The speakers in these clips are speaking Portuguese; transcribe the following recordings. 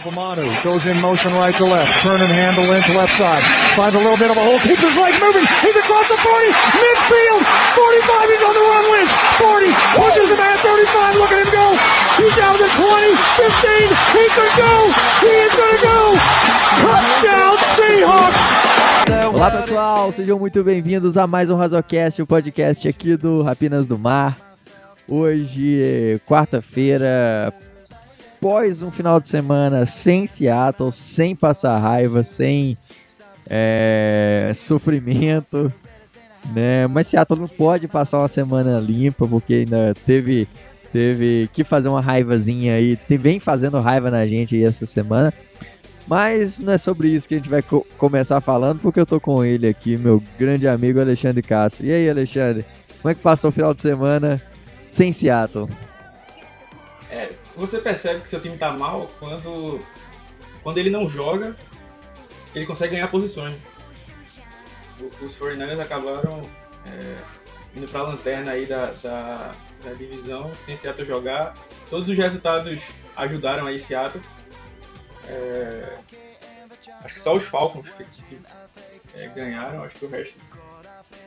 Obamanu goes in motion right to left. Turn and handle into left side. Finds a little bit of a hole. Keeps his legs moving. He's across the 40. Midfield. 45. He's on the run. Lynch. 40. Pushes him at 35. Look at him go. He's down to 20. 15. He could go. He is going to go. Touchdown Seahawks. Olá pessoal, sejam muito bem-vindos a mais um Razocast, o podcast aqui do Rapinas do Mar. Hoje, quarta-feira, após um final de semana sem Seattle, sem passar raiva, sem é, sofrimento, né? Mas Seattle não pode passar uma semana limpa, porque ainda teve, teve que fazer uma raivazinha aí, vem fazendo raiva na gente aí essa semana. Mas não é sobre isso que a gente vai co começar falando, porque eu tô com ele aqui, meu grande amigo Alexandre Castro. E aí, Alexandre, como é que passou o final de semana sem Seattle? É, você percebe que seu time tá mal quando, quando ele não joga, ele consegue ganhar posições. Os 49ers acabaram é, indo pra lanterna aí da, da, da, divisão sem Seattle jogar. Todos os resultados ajudaram aí Seattle. É, acho que só os Falcons que, que é, ganharam, acho que o resto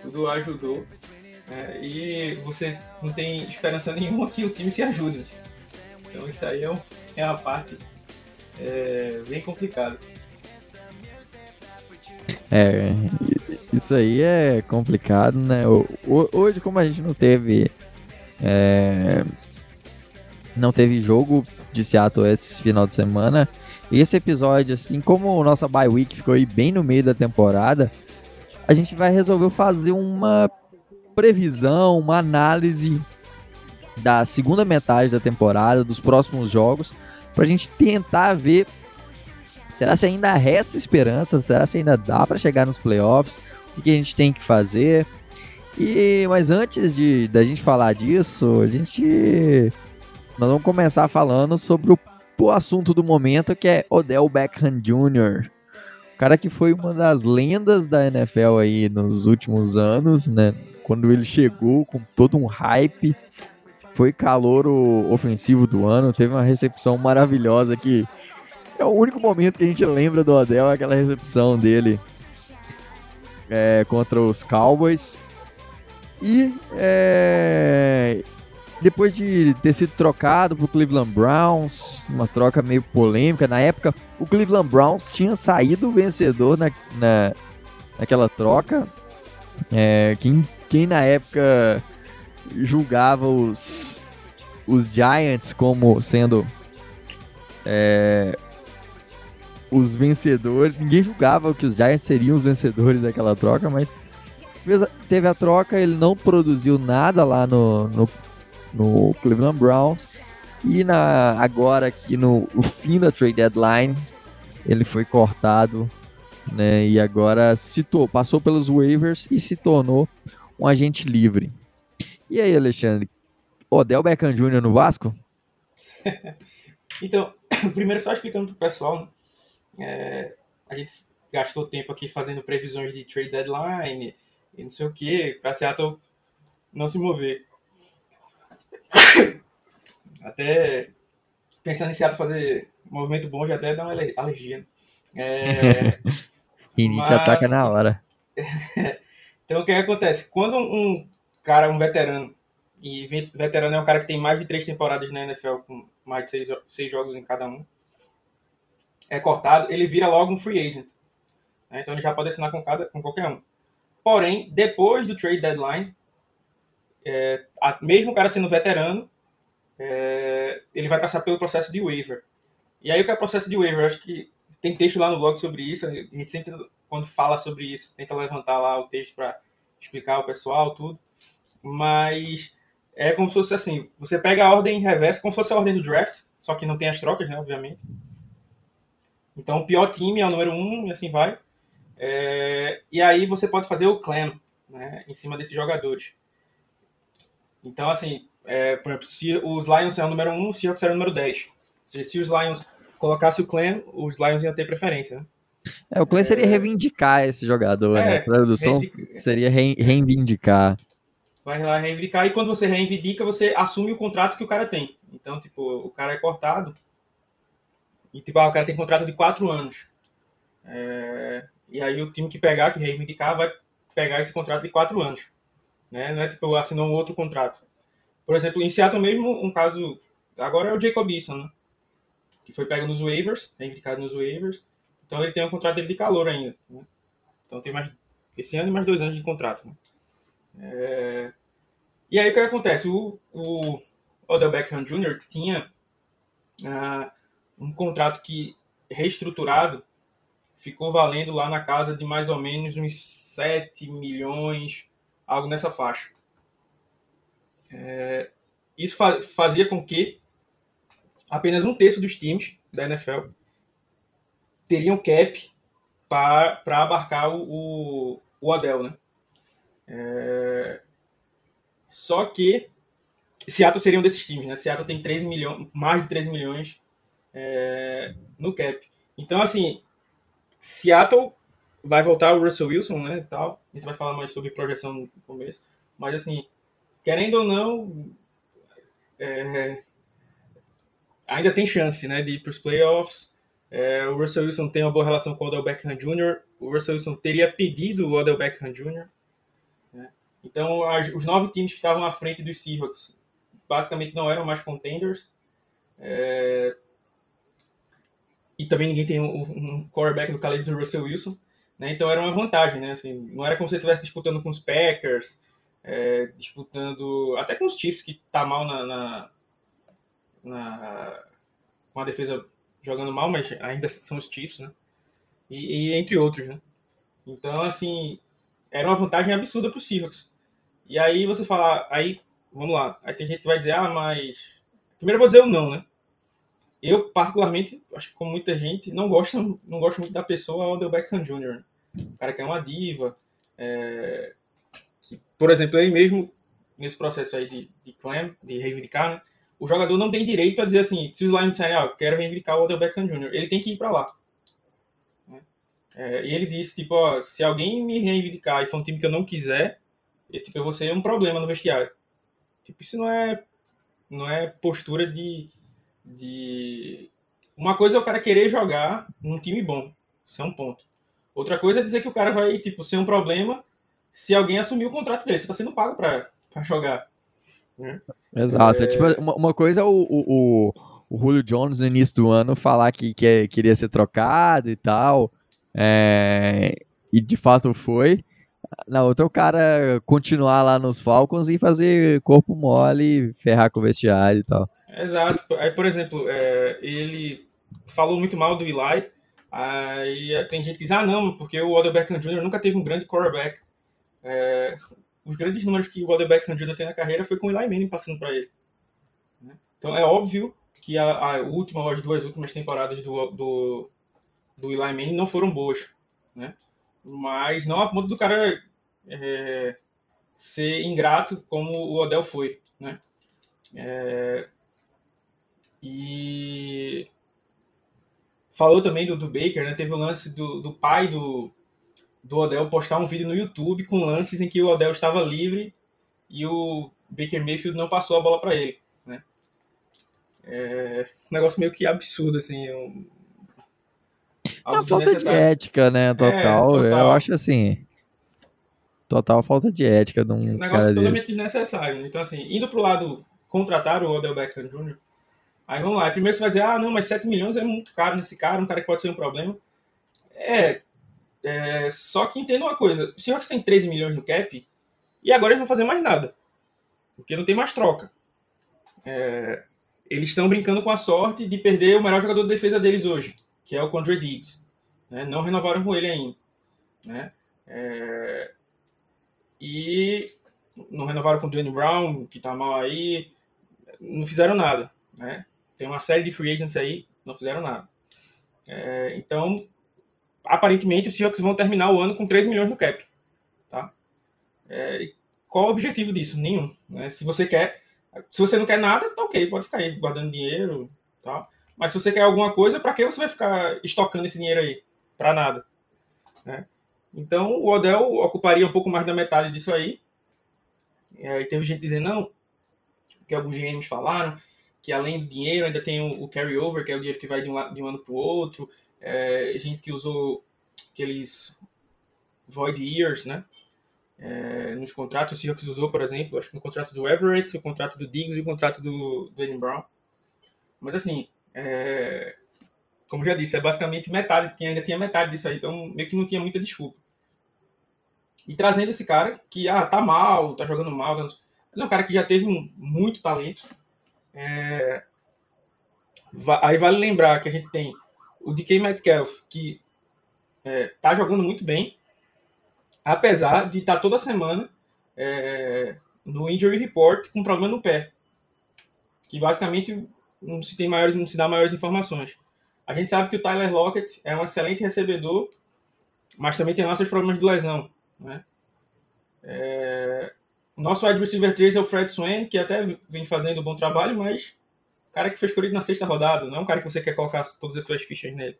tudo ajudou. É, e você não tem esperança nenhuma que o time se ajude. Então isso aí é, um, é uma parte é, bem complicada. É, isso aí é complicado, né? Hoje, como a gente não teve. É, não teve jogo de Seattle esse final de semana, esse episódio, assim como nossa bye week ficou aí bem no meio da temporada, a gente vai resolver fazer uma previsão, uma análise da segunda metade da temporada, dos próximos jogos, para a gente tentar ver será se ainda resta esperança, será se ainda dá para chegar nos playoffs, o que a gente tem que fazer. E mas antes de da gente falar disso, a gente nós vamos começar falando sobre o, o assunto do momento que é Odell Beckham Jr. O cara que foi uma das lendas da NFL aí nos últimos anos, né? Quando ele chegou com todo um hype, foi calor ofensivo do ano, teve uma recepção maravilhosa que é o único momento que a gente lembra do Odell, é aquela recepção dele é, contra os Cowboys. E é, depois de ter sido trocado pro Cleveland Browns, uma troca meio polêmica, na época o Cleveland Browns tinha saído vencedor na, na, naquela troca. É, quem, quem na época julgava os, os Giants como sendo é, os vencedores. Ninguém julgava que os Giants seriam os vencedores daquela troca, mas teve a troca, ele não produziu nada lá no, no, no Cleveland Browns. E na, agora aqui no, fim da trade deadline, ele foi cortado né, e agora se passou pelos waivers e se tornou um agente livre. E aí, Alexandre? Odell Beckham Jr. no Vasco? então, primeiro só explicando pro pessoal, é, a gente gastou tempo aqui fazendo previsões de trade deadline e não sei o que, para Seattle não se mover. Até pensando em Seattle fazer movimento bom já até dá uma alergia. Né? É, Rinite ataca na hora. então o que acontece? Quando um cara, um veterano, e veterano é um cara que tem mais de três temporadas na NFL, com mais de seis, seis jogos em cada um, é cortado, ele vira logo um free agent. Né? Então ele já pode assinar com, cada, com qualquer um. Porém, depois do trade deadline, é, a, mesmo o cara sendo veterano, é, ele vai passar pelo processo de waiver. E aí o que é o processo de waiver? Acho que tem texto lá no blog sobre isso. A gente sempre, quando fala sobre isso, tenta levantar lá o texto para explicar ao pessoal tudo mas é como se fosse assim, você pega a ordem em reverso, como se fosse a ordem do draft, só que não tem as trocas, né, obviamente. Então o pior time é o número um e assim vai. É, e aí você pode fazer o clan né, em cima desses jogadores. Então, assim, é, por exemplo, se os Lions é o número 1, um, o Seahawks era o número 10. Ou seja, se os Lions colocassem o clan, os Lions iam ter preferência. Né? É, o clan seria é. reivindicar esse jogador, né? é, né? A tradução seria reivindicar vai lá reivindicar, e quando você reivindica, você assume o contrato que o cara tem. Então, tipo, o cara é cortado, E tipo, ah, o cara tem contrato de quatro anos. É, e aí o time que pegar, que reivindicar, vai pegar esse contrato de quatro anos. Né? Não é tipo, assinou um outro contrato. Por exemplo, em Seattle mesmo, um caso. Agora é o Jacob Eason, né? Que foi pego nos waivers, reivindicado nos waivers. Então ele tem um contrato dele de calor ainda. Né? Então tem mais. Esse ano e mais dois anos de contrato. Né? É, e aí o que acontece? O, o Odell Beckham Jr. tinha uh, um contrato que reestruturado ficou valendo lá na casa de mais ou menos uns 7 milhões, algo nessa faixa. É, isso fa fazia com que apenas um terço dos times da NFL teriam cap para abarcar o, o, o Odell, né? É, só que Seattle seria um desses times, né? Seattle tem 13 milhões, mais de 13 milhões é, no cap. Então, assim, Seattle vai voltar o Russell Wilson, né, tal. A gente vai falar mais sobre projeção no começo. Mas, assim, querendo ou não, é, ainda tem chance, né, de ir para os playoffs. É, o Russell Wilson tem uma boa relação com o Odell Beckham Jr. O Russell Wilson teria pedido o Odell Beckham Jr. Então, as, os nove times que estavam à frente dos Seahawks basicamente não eram mais contenders. É... E também ninguém tem um, um quarterback do calibre do Russell Wilson. Né? Então era uma vantagem, né? Assim, não era como se você estivesse disputando com os Packers, é, disputando até com os Chiefs, que tá mal na, na, na, com a defesa jogando mal, mas ainda são os Chiefs, né? E, e entre outros, né? Então, assim, era uma vantagem absurda para os Seahawks. E aí você fala, aí vamos lá. Aí tem gente que vai dizer, ah, mas. Primeiro eu vou dizer o não, né? Eu, particularmente, acho que como muita gente, não gosto, não gosto muito da pessoa Odell Beckham Jr. O cara que é uma diva. É... Por exemplo, ele mesmo, nesse processo aí de, de claim, de reivindicar, né? o jogador não tem direito a dizer assim, se os Lions disserem, ah, quero reivindicar o Odell Beckham Jr., ele tem que ir para lá. É, e ele disse, tipo, ó, se alguém me reivindicar e for um time que eu não quiser, eu, tipo, eu vou ser um problema no vestiário. Tipo, isso não é, não é postura de, de. Uma coisa é o cara querer jogar num time bom. Isso é um ponto. Outra coisa é dizer que o cara vai, tipo, ser um problema se alguém assumir o contrato dele. Você está sendo pago para jogar. Né? Exato. É... é tipo, uma, uma, coisa é o, o, o, Julio Jones no início do ano falar que, que queria ser trocado e tal. É... E de fato foi. Na outra, o cara continuar lá nos Falcons e fazer corpo mole, ferrar com o vestiário e tal. Exato. Aí, por exemplo, é, ele falou muito mal do Eli. Aí tem gente que diz, ah, não, porque o Odell Beckham Jr. nunca teve um grande quarterback. É, os grandes números que o Odell Beckham Jr. tem na carreira foi com o Eli Manning passando para ele. Né? Então é óbvio que a, a, última as duas últimas temporadas do, do, do Eli Manning não foram boas. Né? Mas não a ponto do cara é, ser ingrato como o Odell foi, né? É, e falou também do, do Baker, né? Teve o lance do, do pai do, do Odell postar um vídeo no YouTube com lances em que o Odell estava livre e o Baker Mayfield não passou a bola para ele, né? É um negócio meio que absurdo, assim, um, Algo é falta de ética, né? Total. É, total. Eu acho assim. Total falta de ética de um. Um negócio totalmente desnecessário. Então, assim, indo pro lado contratar o Odell Beckham Jr., aí vamos lá. Primeiro você vai dizer, ah, não, mas 7 milhões é muito caro nesse cara, um cara que pode ser um problema. É. é só que entenda uma coisa: o Seahawks tem 13 milhões no cap e agora eles não vão fazer mais nada. Porque não tem mais troca. É, eles estão brincando com a sorte de perder o melhor jogador de defesa deles hoje que é o Condre Diggs. Né? Não renovaram com ele ainda. Né? É... E não renovaram com o Dwayne Brown, que tá mal aí. Não fizeram nada. Né? Tem uma série de free agents aí, não fizeram nada. É... Então, aparentemente, os Seahawks vão terminar o ano com 3 milhões no cap. Tá? É... Qual o objetivo disso? Nenhum. Né? Se você quer. Se você não quer nada, tá ok, pode ficar aí guardando dinheiro. Tá? Mas se você quer alguma coisa, para que você vai ficar estocando esse dinheiro aí? Para nada. Né? Então, o Odell ocuparia um pouco mais da metade disso aí. E aí teve gente dizendo, não, que alguns GMs falaram, que além do dinheiro ainda tem o, o carry-over, que é o dinheiro que vai de um, de um ano para o outro, é, gente que usou aqueles void years, né? É, nos contratos, o Seahawks usou, por exemplo, acho que no contrato do Everett, o contrato do Diggs e o contrato do, do Aiden Brown. Mas assim, é, como já disse, é basicamente metade, tinha, ainda tinha metade disso aí, então meio que não tinha muita desculpa. E trazendo esse cara que, ah, tá mal, tá jogando mal, tá... mas é um cara que já teve muito talento. É... Aí vale lembrar que a gente tem o DK Metcalf, que é, tá jogando muito bem, apesar de estar tá toda semana é, no injury report com problema no pé, que basicamente não se tem maiores, não se dá maiores informações. A gente sabe que o Tyler Lockett é um excelente recebedor, mas também tem seus problemas de lesão, né? É, nosso wide receiver 3 é o Fred Swain, que até vem fazendo um bom trabalho, mas cara que fez corrido na sexta rodada, não é um cara que você quer colocar todas as suas fichas nele.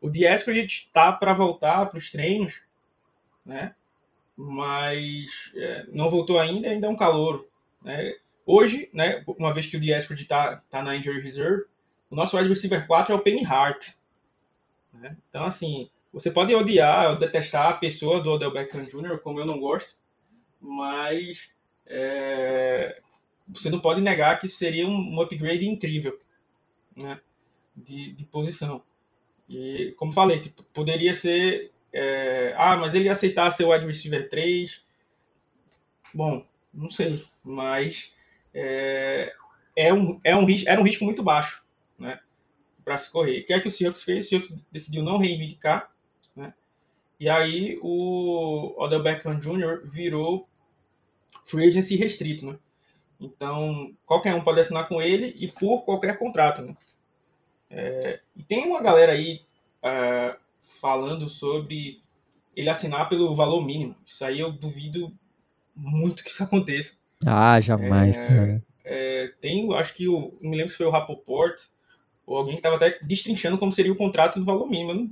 O Dieskridge tá para voltar para os treinos, né? Mas é, não voltou ainda, ainda é um calor. Né? Hoje, né, uma vez que o Dieskridge está tá na injury reserve, o nosso wide receiver 4 é o Penny Hart. Né? Então, assim, você pode odiar detestar a pessoa do Odell Beckham Jr., como eu não gosto, mas é, você não pode negar que isso seria um, upgrade incrível né, de, de, posição. E, como falei, tipo, poderia ser. É, ah, mas ele aceitar ser o wide receiver 3. Bom, não sei, mas é, é um, é um, era um risco muito baixo né, para se correr. O que é que o Seahawks fez? O Seahawks decidiu não reivindicar. Né, e aí o Odell Beckham Jr. virou free agency restrito. Né? Então, qualquer um pode assinar com ele e por qualquer contrato. Né? É, e tem uma galera aí é, falando sobre ele assinar pelo valor mínimo. Isso aí eu duvido muito que isso aconteça. Ah, jamais, é, cara. É, tem, acho que o, não me lembro se foi o Rapoport ou alguém que estava até destrinchando como seria o contrato do valor mínimo. Eu, não,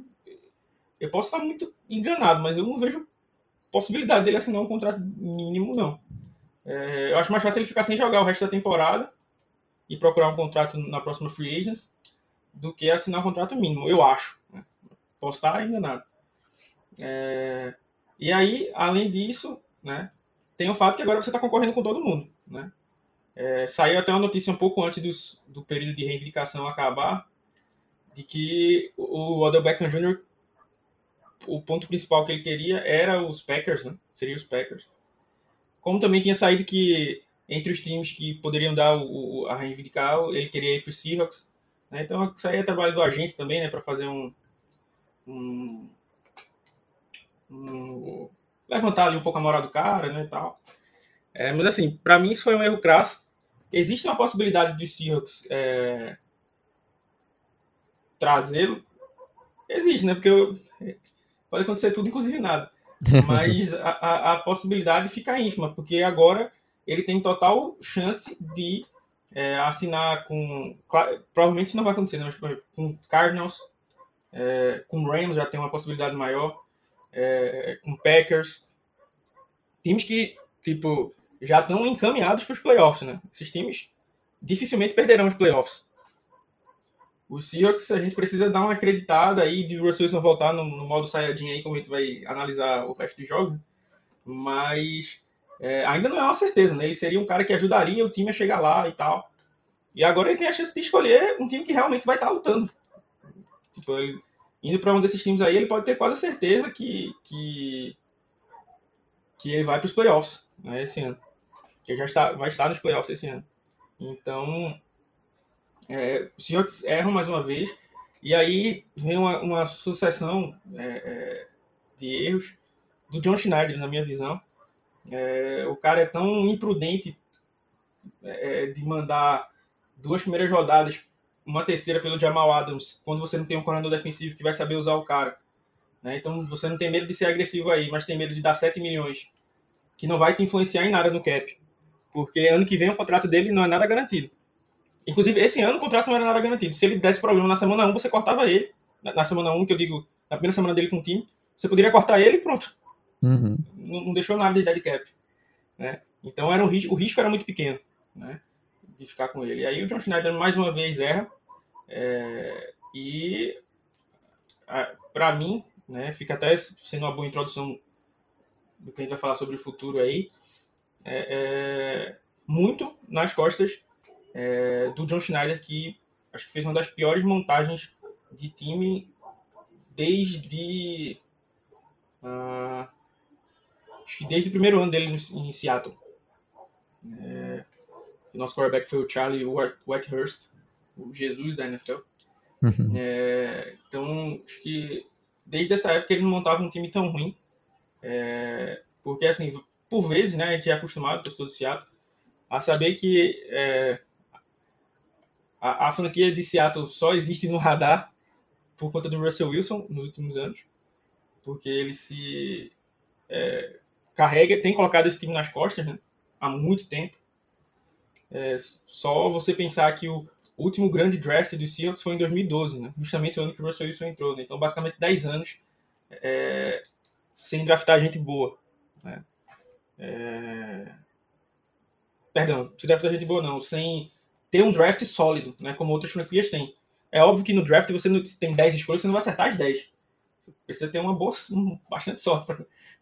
eu posso estar muito enganado, mas eu não vejo possibilidade dele assinar um contrato mínimo, não. É, eu acho mais fácil ele ficar sem jogar o resto da temporada e procurar um contrato na próxima free agents do que assinar um contrato mínimo, eu acho. Né? Posso estar enganado. É, e aí, além disso, né, tem o fato que agora você está concorrendo com todo mundo. Né? É, saiu até uma notícia um pouco antes dos, do período de reivindicação acabar, de que o Odell Beckham Jr., o ponto principal que ele queria era os Packers, né? Seria os Packers. Como também tinha saído que entre os times que poderiam dar o, a reivindicar, ele queria ir para os Seahawks. Né? Então isso aí é trabalho do agente também, né? Para fazer um, um, um, levantar ali um pouco a moral do cara, né? E tal. É, mas assim, para mim isso foi um erro crasso. Existe uma possibilidade dos Seahawks é, trazê-lo? Existe, né? Porque eu, pode acontecer tudo, inclusive nada. Mas a, a, a, possibilidade fica ínfima, porque agora ele tem total chance de é, assinar com. Claro, provavelmente não vai acontecer, né? mas com Cardinals, é, com Rams já tem uma possibilidade maior, é, com Packers. Times que, tipo, já estão encaminhados para os playoffs, né? Esses times dificilmente perderão os playoffs. Os Seahawks, a gente precisa dar uma acreditada aí de Russell Wilson voltar no, no modo Saiyajin aí, como a gente vai analisar o resto dos jogos. Mas é, ainda não é uma certeza, né? Ele seria um cara que ajudaria o time a chegar lá e tal. E agora ele tem a chance de escolher um time que realmente vai estar lutando. Tipo, ele, indo para um desses times aí, ele pode ter quase certeza que, que, que ele vai para os playoffs né, esse ano. Que já está, vai estar nos playoffs esse ano. Então, é, os Seahawks erram mais uma vez, e aí vem uma, uma sucessão é, é, de erros do John Schneider, na minha visão. É, o cara é tão imprudente é, de mandar duas primeiras rodadas, uma terceira pelo Jamal Adams, quando você não tem um coordenador defensivo que vai saber usar o cara. Né? Então você não tem medo de ser agressivo aí, mas tem medo de dar 7 milhões, que não vai te influenciar em nada no cap. Porque ano que vem o contrato dele não é nada garantido. Inclusive, esse ano o contrato não era nada garantido. Se ele desse problema na semana 1, você cortava ele. Na, semana 1, que eu digo, na primeira semana dele com o time, você poderia cortar ele e pronto. Uhum. Não, não, deixou nada de dead cap. Né? Então era um o risco era muito pequeno. Né? de ficar com ele. E aí o John Schneider mais uma vez erra. É, e para mim, né, fica até sendo uma boa introdução do que a gente vai falar sobre o futuro aí. É, é, muito nas costas é, do John Schneider, que acho que fez uma das piores montagens de time desde. Uh, acho que desde o primeiro ano dele em Seattle. É, o nosso quarterback foi o Charlie Whitehurst, o Jesus da NFL. Uhum. É, então, acho que desde essa época ele não montava um time tão ruim. É, porque, assim, por vezes, né, a gente é acostumado, pessoa do Seattle, a saber que é, a, a, franquia de Seattle só existe no radar por conta do Russell Wilson nos últimos anos, porque ele se é, carrega, tem colocado esse time nas costas né, há muito tempo. É, só você pensar que o último grande draft do Seahawks foi em 2012, né, justamente o ano que o Russell Wilson entrou. Né, então, basicamente, 10 anos é, sem draftar gente boa. Né. É, perdão, se draftar gente boa não, sem ter um draft sólido, né, como outras franquias têm. É óbvio que no draft você não, tem 10 escolhas, você não vai acertar as 10. Você precisa ter uma boa, bastante sorte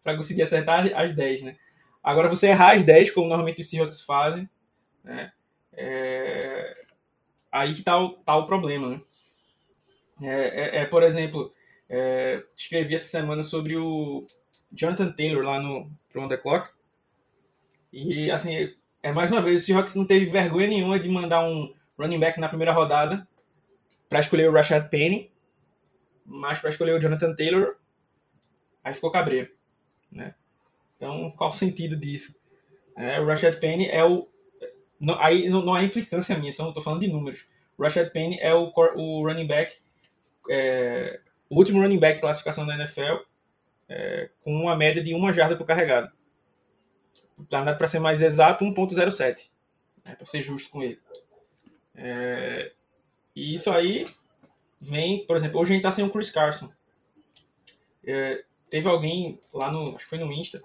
para conseguir acertar as 10, né? Agora, você errar as 10, como normalmente os Seahawks fazem, né? É... Aí que tá o, tá o problema, né? É, é, é por exemplo, é, escrevi essa semana sobre o Jonathan Taylor lá no From the Clock. E, assim, é mais uma vez, o Seahawks não teve vergonha nenhuma de mandar um running back na primeira rodada para escolher o Rashad Penny, mas para escolher o Jonathan Taylor, aí ficou cabreiro. Né? Então, qual o sentido disso? É, o Rashad Penny é o. Não, aí não, não há implicância minha, só estou falando de números. Rashad Penny é o, o running back, é, o último running back de classificação da NFL, é, com uma média de uma jarda por carregado. Para ser mais exato, 1.07. Né, para ser justo com ele. É, e isso aí vem, por exemplo, hoje a gente está sem o Chris Carson. É, teve alguém lá no, acho que foi no Insta,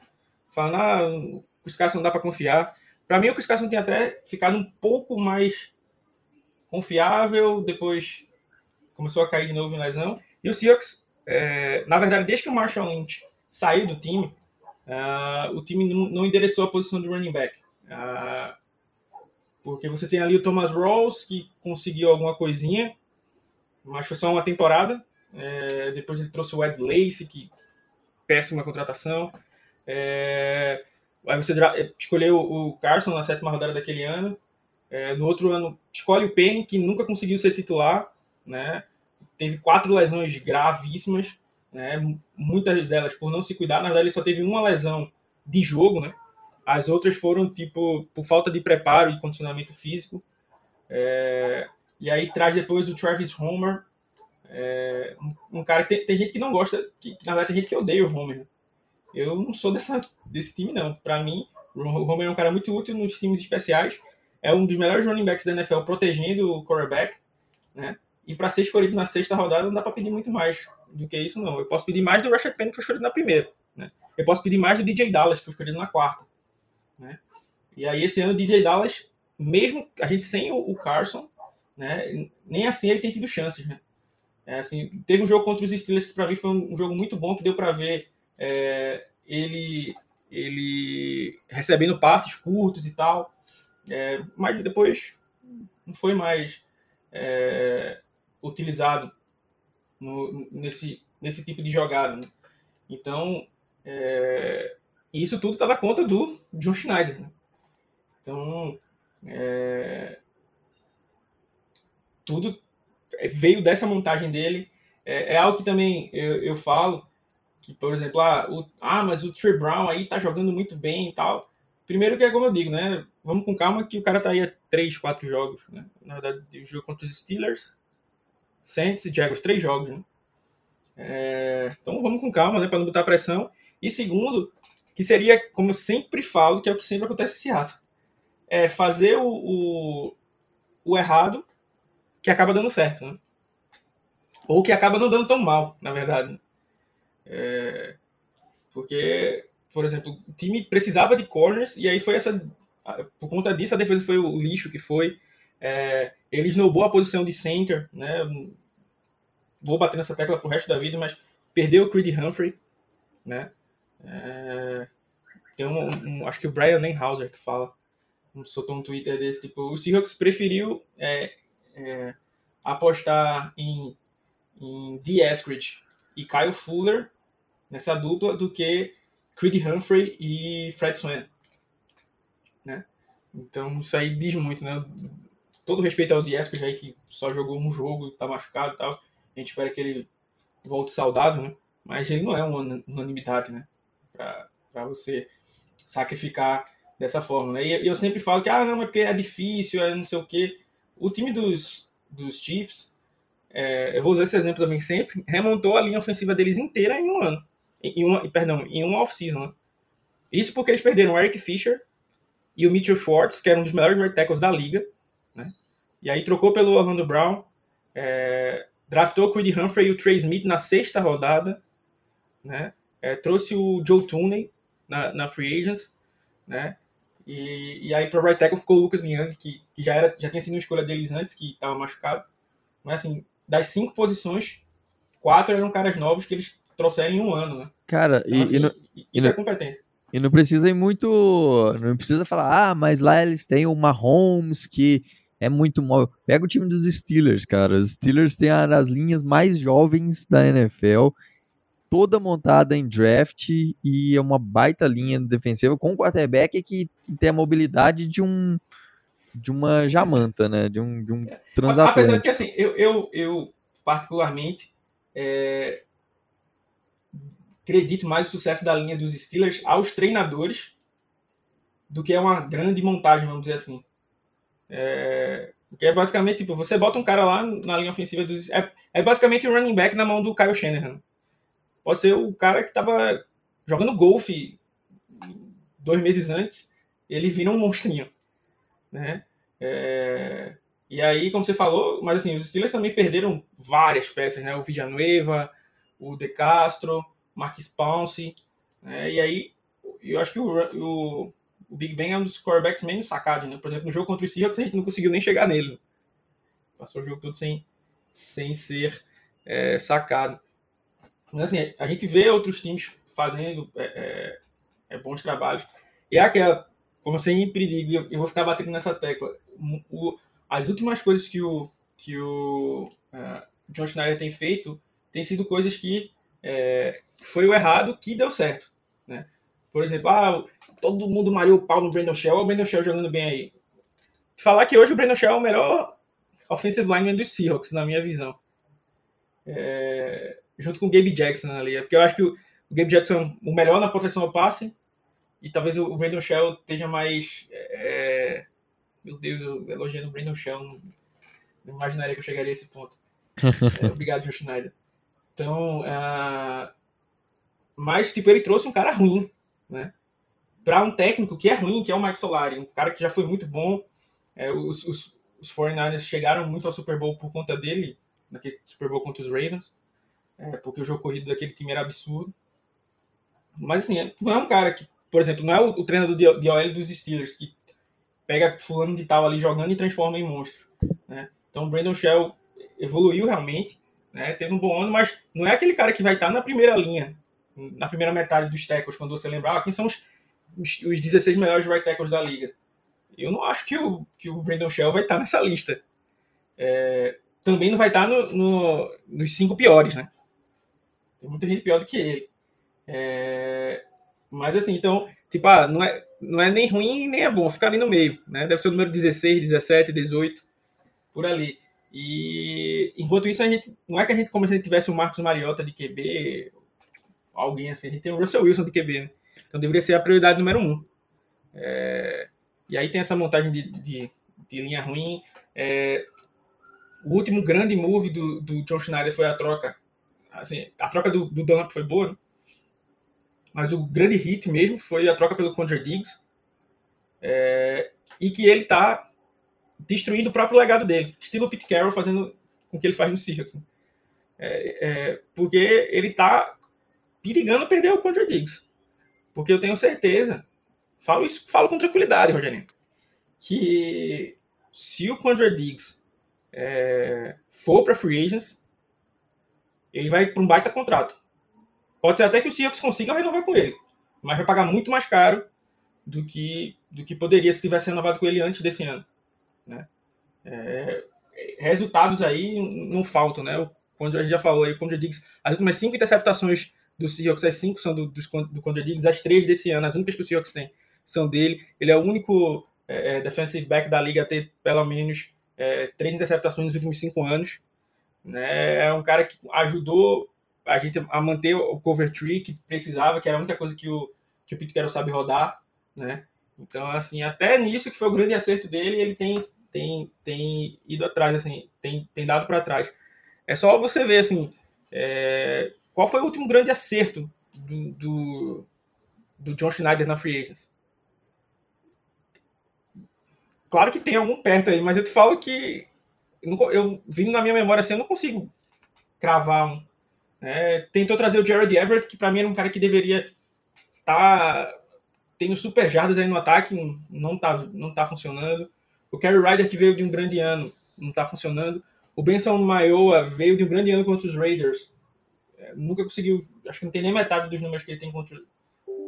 falando, ah, o Chris Carson não dá para confiar. Para mim, o Chris Carson tem até ficado um pouco mais confiável, depois começou a cair de novo em lesão. E o Seahawks, é, na verdade, desde que o Marshall Lynch saiu do time, uh, o time não, não, endereçou a posição de running back. Uh, porque você tem ali o Thomas Rawls, que conseguiu alguma coisinha, mas foi só uma temporada. É, depois ele trouxe o Ed Lace, que péssima contratação. É, aí você escolheu o Carson na sétima rodada daquele ano. É, no outro ano, escolhe o Penny, que nunca conseguiu ser titular. Né? Teve quatro lesões gravíssimas, né? muitas delas por não se cuidar. Na verdade, ele só teve uma lesão de jogo, né? As outras foram, tipo, por falta de preparo e condicionamento físico. É, e aí traz depois o Travis Homer, é, um, cara que tem, tem, gente que não gosta, que, na verdade tem gente que odeia o Homer. Eu não sou dessa, desse time, não. Para mim, o Homer é um cara muito útil nos times especiais. É um dos melhores running backs da NFL protegendo o quarterback, né? E para ser escolhido na sexta rodada não dá para pedir muito mais do que isso, não. Eu posso pedir mais do Rashad Penny que foi escolhido na primeira, né? Eu posso pedir mais do DJ Dallas que foi escolhido na quarta. Né? E aí esse ano o DJ Dallas, mesmo a gente sem o, Carson, né, nem assim ele tem tido chances. Né? É, assim, teve um jogo contra os Steelers que para mim foi um, jogo muito bom, que deu para ver é, ele, ele recebendo passes curtos e tal, é, mas depois não foi mais é, utilizado no, nesse, nesse tipo de jogada. Né? Então, é, isso tudo está na conta do John Schneider. Né? Então, é... tudo veio dessa montagem dele. É, é algo que também eu, eu, falo, que, por exemplo, ah, o, ah, mas o Trey Brown aí tá jogando muito bem e tal. Primeiro que é como eu digo, né? Vamos com calma que o cara tá aí a 3, 4 jogos, né? Na verdade, o jogo contra os Steelers, Saints e Jaguars, três jogos, né? É, então vamos com calma, né? Para não botar pressão. E segundo, que seria, como eu sempre falo, que é o que sempre acontece em Seattle. É fazer o, o, o errado que acaba dando certo, né? Ou que acaba não dando tão mal, na verdade. É, porque, por exemplo, o time precisava de corners e aí foi essa por conta disso, a defesa foi o lixo que foi. É, ele esnobou a posição de center, né? Vou bater nessa tecla pro resto da vida, mas perdeu o Creed Humphrey, né? É, tem um, um, acho que o Brian Nenhauser que fala, soltou um Twitter desse, tipo, o Seahawks preferiu é, é, apostar em, em D. Eskridge e Kyle Fuller nessa dupla do que Creed Humphrey e Fred Swan, né? Então isso aí diz muito, né? Todo respeito ao D. Eskridge aí que só jogou um jogo, tá machucado e tal, a gente espera que ele volte saudável, né? Mas ele não é uma unanimidade, né? Para você sacrificar dessa forma, né? E eu sempre falo que, ah, não, é porque é difícil, é não sei o quê. O time dos, dos Chiefs, é, eu vou usar esse exemplo também sempre, remontou a linha ofensiva deles inteira em um ano. Em uma, perdão, em uma off-season, né? Isso porque eles perderam o Eric Fisher e o Mitchell Schwartz, que era um dos melhores right tackles da liga, né? E aí trocou pelo Orlando Brown, é, draftou o Creed Humphrey e o Trey Smith na sexta rodada, né? É, trouxe o Joe Tooney na, na Free Agents, né? E, e aí para right tackle ficou o Lucas Young, que, que já, era, já tinha sido uma escolha deles antes, que estava machucado. Mas assim, das cinco posições, quatro eram caras novos que eles trouxeram em um ano, né? Cara, então, e, assim, e no, isso é competência. E não precisa ir muito. Não precisa falar, ah, mas lá eles têm o Mahomes que é muito móvel. Pega o time dos Steelers, cara. Os Steelers têm as linhas mais jovens da NFL, toda montada em draft e é uma baita linha defensiva com um quarterback que tem a mobilidade de um de uma jamanta, né? De um, de um é. transatlântico. Apesar que, assim, eu, eu, eu particularmente é, acredito mais o sucesso da linha dos Steelers aos treinadores do que é uma grande montagem, vamos dizer assim. É, porque é basicamente, tipo, você bota um cara lá na linha ofensiva dos. É, é basicamente o running back na mão do Kyle Shanahan. Pode ser o cara que estava jogando golfe dois meses antes, ele vira um monstrinho. Né? É, e aí, como você falou, mas assim, os Steelers também perderam várias peças, né? O Villanueva, o De Castro, Marquis Ponce. Né? E aí, eu acho que o, o o Big Ben é um dos quarterbacks menos sacados, né? Por exemplo, no jogo contra o Seahawks a gente não conseguiu nem chegar nele. Passou o jogo todo sem, sem ser é, sacado. Mas assim, a gente vê outros times fazendo é, é, é bons trabalhos. E é aquela, como eu sempre digo, eu vou ficar batendo nessa tecla. O, as últimas coisas que o, que o uh, John Schneider tem feito tem sido coisas que é, foi o errado que deu certo. Né? Por exemplo, ah, todo mundo mariu o pau no Brandon Shell, o Brandon Shell jogando bem aí. Falar que hoje o Brandon Shell é o melhor offensive lineman dos Seahawks, na minha visão. É, junto com o Gabe Jackson ali. Porque eu acho que o, Gabe Jackson é o melhor na proteção ao passe. E talvez o, o Brandon Shell esteja mais. É, meu Deus, eu elogiando o Brandon Shell. Não, não imaginaria que eu chegaria a esse ponto. É, obrigado, Joe Schneider. Então, uh, mas tipo, ele trouxe um cara ruim né? Para um técnico que é ruim, que é o Mike Solari, um cara que já foi muito bom, é, os, os, os 49ers chegaram muito ao Super Bowl por conta dele, naquele Super Bowl contra os Ravens, é, porque o jogo corrido daquele time era absurdo. Mas assim, não é um cara que, por exemplo, não é o, o treinador de, de OL dos Steelers, que pega fulano de tal ali jogando e transforma em monstro. Né? Então o Brandon Shell evoluiu realmente, né? teve um bom ano, mas não é aquele cara que vai estar na primeira linha na primeira metade dos tackles, quando você lembrar ah, quem são os, os, os 16 melhores right tackles da liga. Eu não acho que o, que o Brandon Shell vai estar nessa lista. É, também não vai estar no, no, nos cinco piores, né? Tem muita gente pior do que ele. É, mas assim, então, tipo, ah, não, é, não é nem ruim nem é bom, ficar ali no meio, né? Deve ser o número 16, 17, 18, por ali. E enquanto isso, a gente não é que a gente como se a gente tivesse o Marcos Mariota de QB alguém assim. A gente tem o Russell Wilson de QB, né? Então deveria ser a prioridade número um. É... E aí tem essa montagem de, de, de linha ruim. É... O último grande move do, do John Schneider foi a troca. Assim, a troca do, do Dunlap foi boa, né? mas o grande hit mesmo foi a troca pelo Condre Diggs. É... E que ele está destruindo o próprio legado dele. Estilo Pete Carroll fazendo com que ele faz no Seahawks. Né? É, é, porque ele está perigando perder o Contra Diggs. Porque eu tenho certeza. Falo isso, falo com tranquilidade, Rogerinho. que se o Condra Diggs é, for para free agents, ele vai para um baita contrato. Pode ser até que o Seahawks consiga renovar com ele, mas vai pagar muito mais caro do que, do que poderia se tivesse renovado com ele antes desse ano. Né? É, resultados aí não faltam, né? Quando a gente já falou aí, o Diggs, as últimas cinco interceptações do Seahawks, as cinco são do, do, do Condra Diggs, as três desse ano, as únicas que o Seahawks tem são dele. Ele é o único é, é, defensive back da liga a ter pelo menos é, três interceptações nos últimos cinco anos. Né? É um cara que ajudou a gente a manter o cover tree que precisava, que era a única coisa que o, que o Pete Carroll sabe rodar. Né? Então, assim, até nisso que foi o grande acerto dele, ele tem, tem, tem ido atrás, assim, tem, tem dado para trás. É só você ver, assim, é, qual foi o último grande acerto do, do, do John Schneider na Free Agents? Claro que tem algum perto aí, mas eu te falo que eu, eu vindo na minha memória assim, eu não consigo cravar um. É, tentou trazer o Jared Everett, que para mim era um cara que deveria estar tá, tendo super jardas aí no ataque, não tá, não tá funcionando. O Kerry Ryder, que veio de um grande ano, não tá funcionando. O Benson Maioa veio de um grande ano contra os Raiders. É, nunca conseguiu, acho que não tem nem metade dos números que ele tem contra,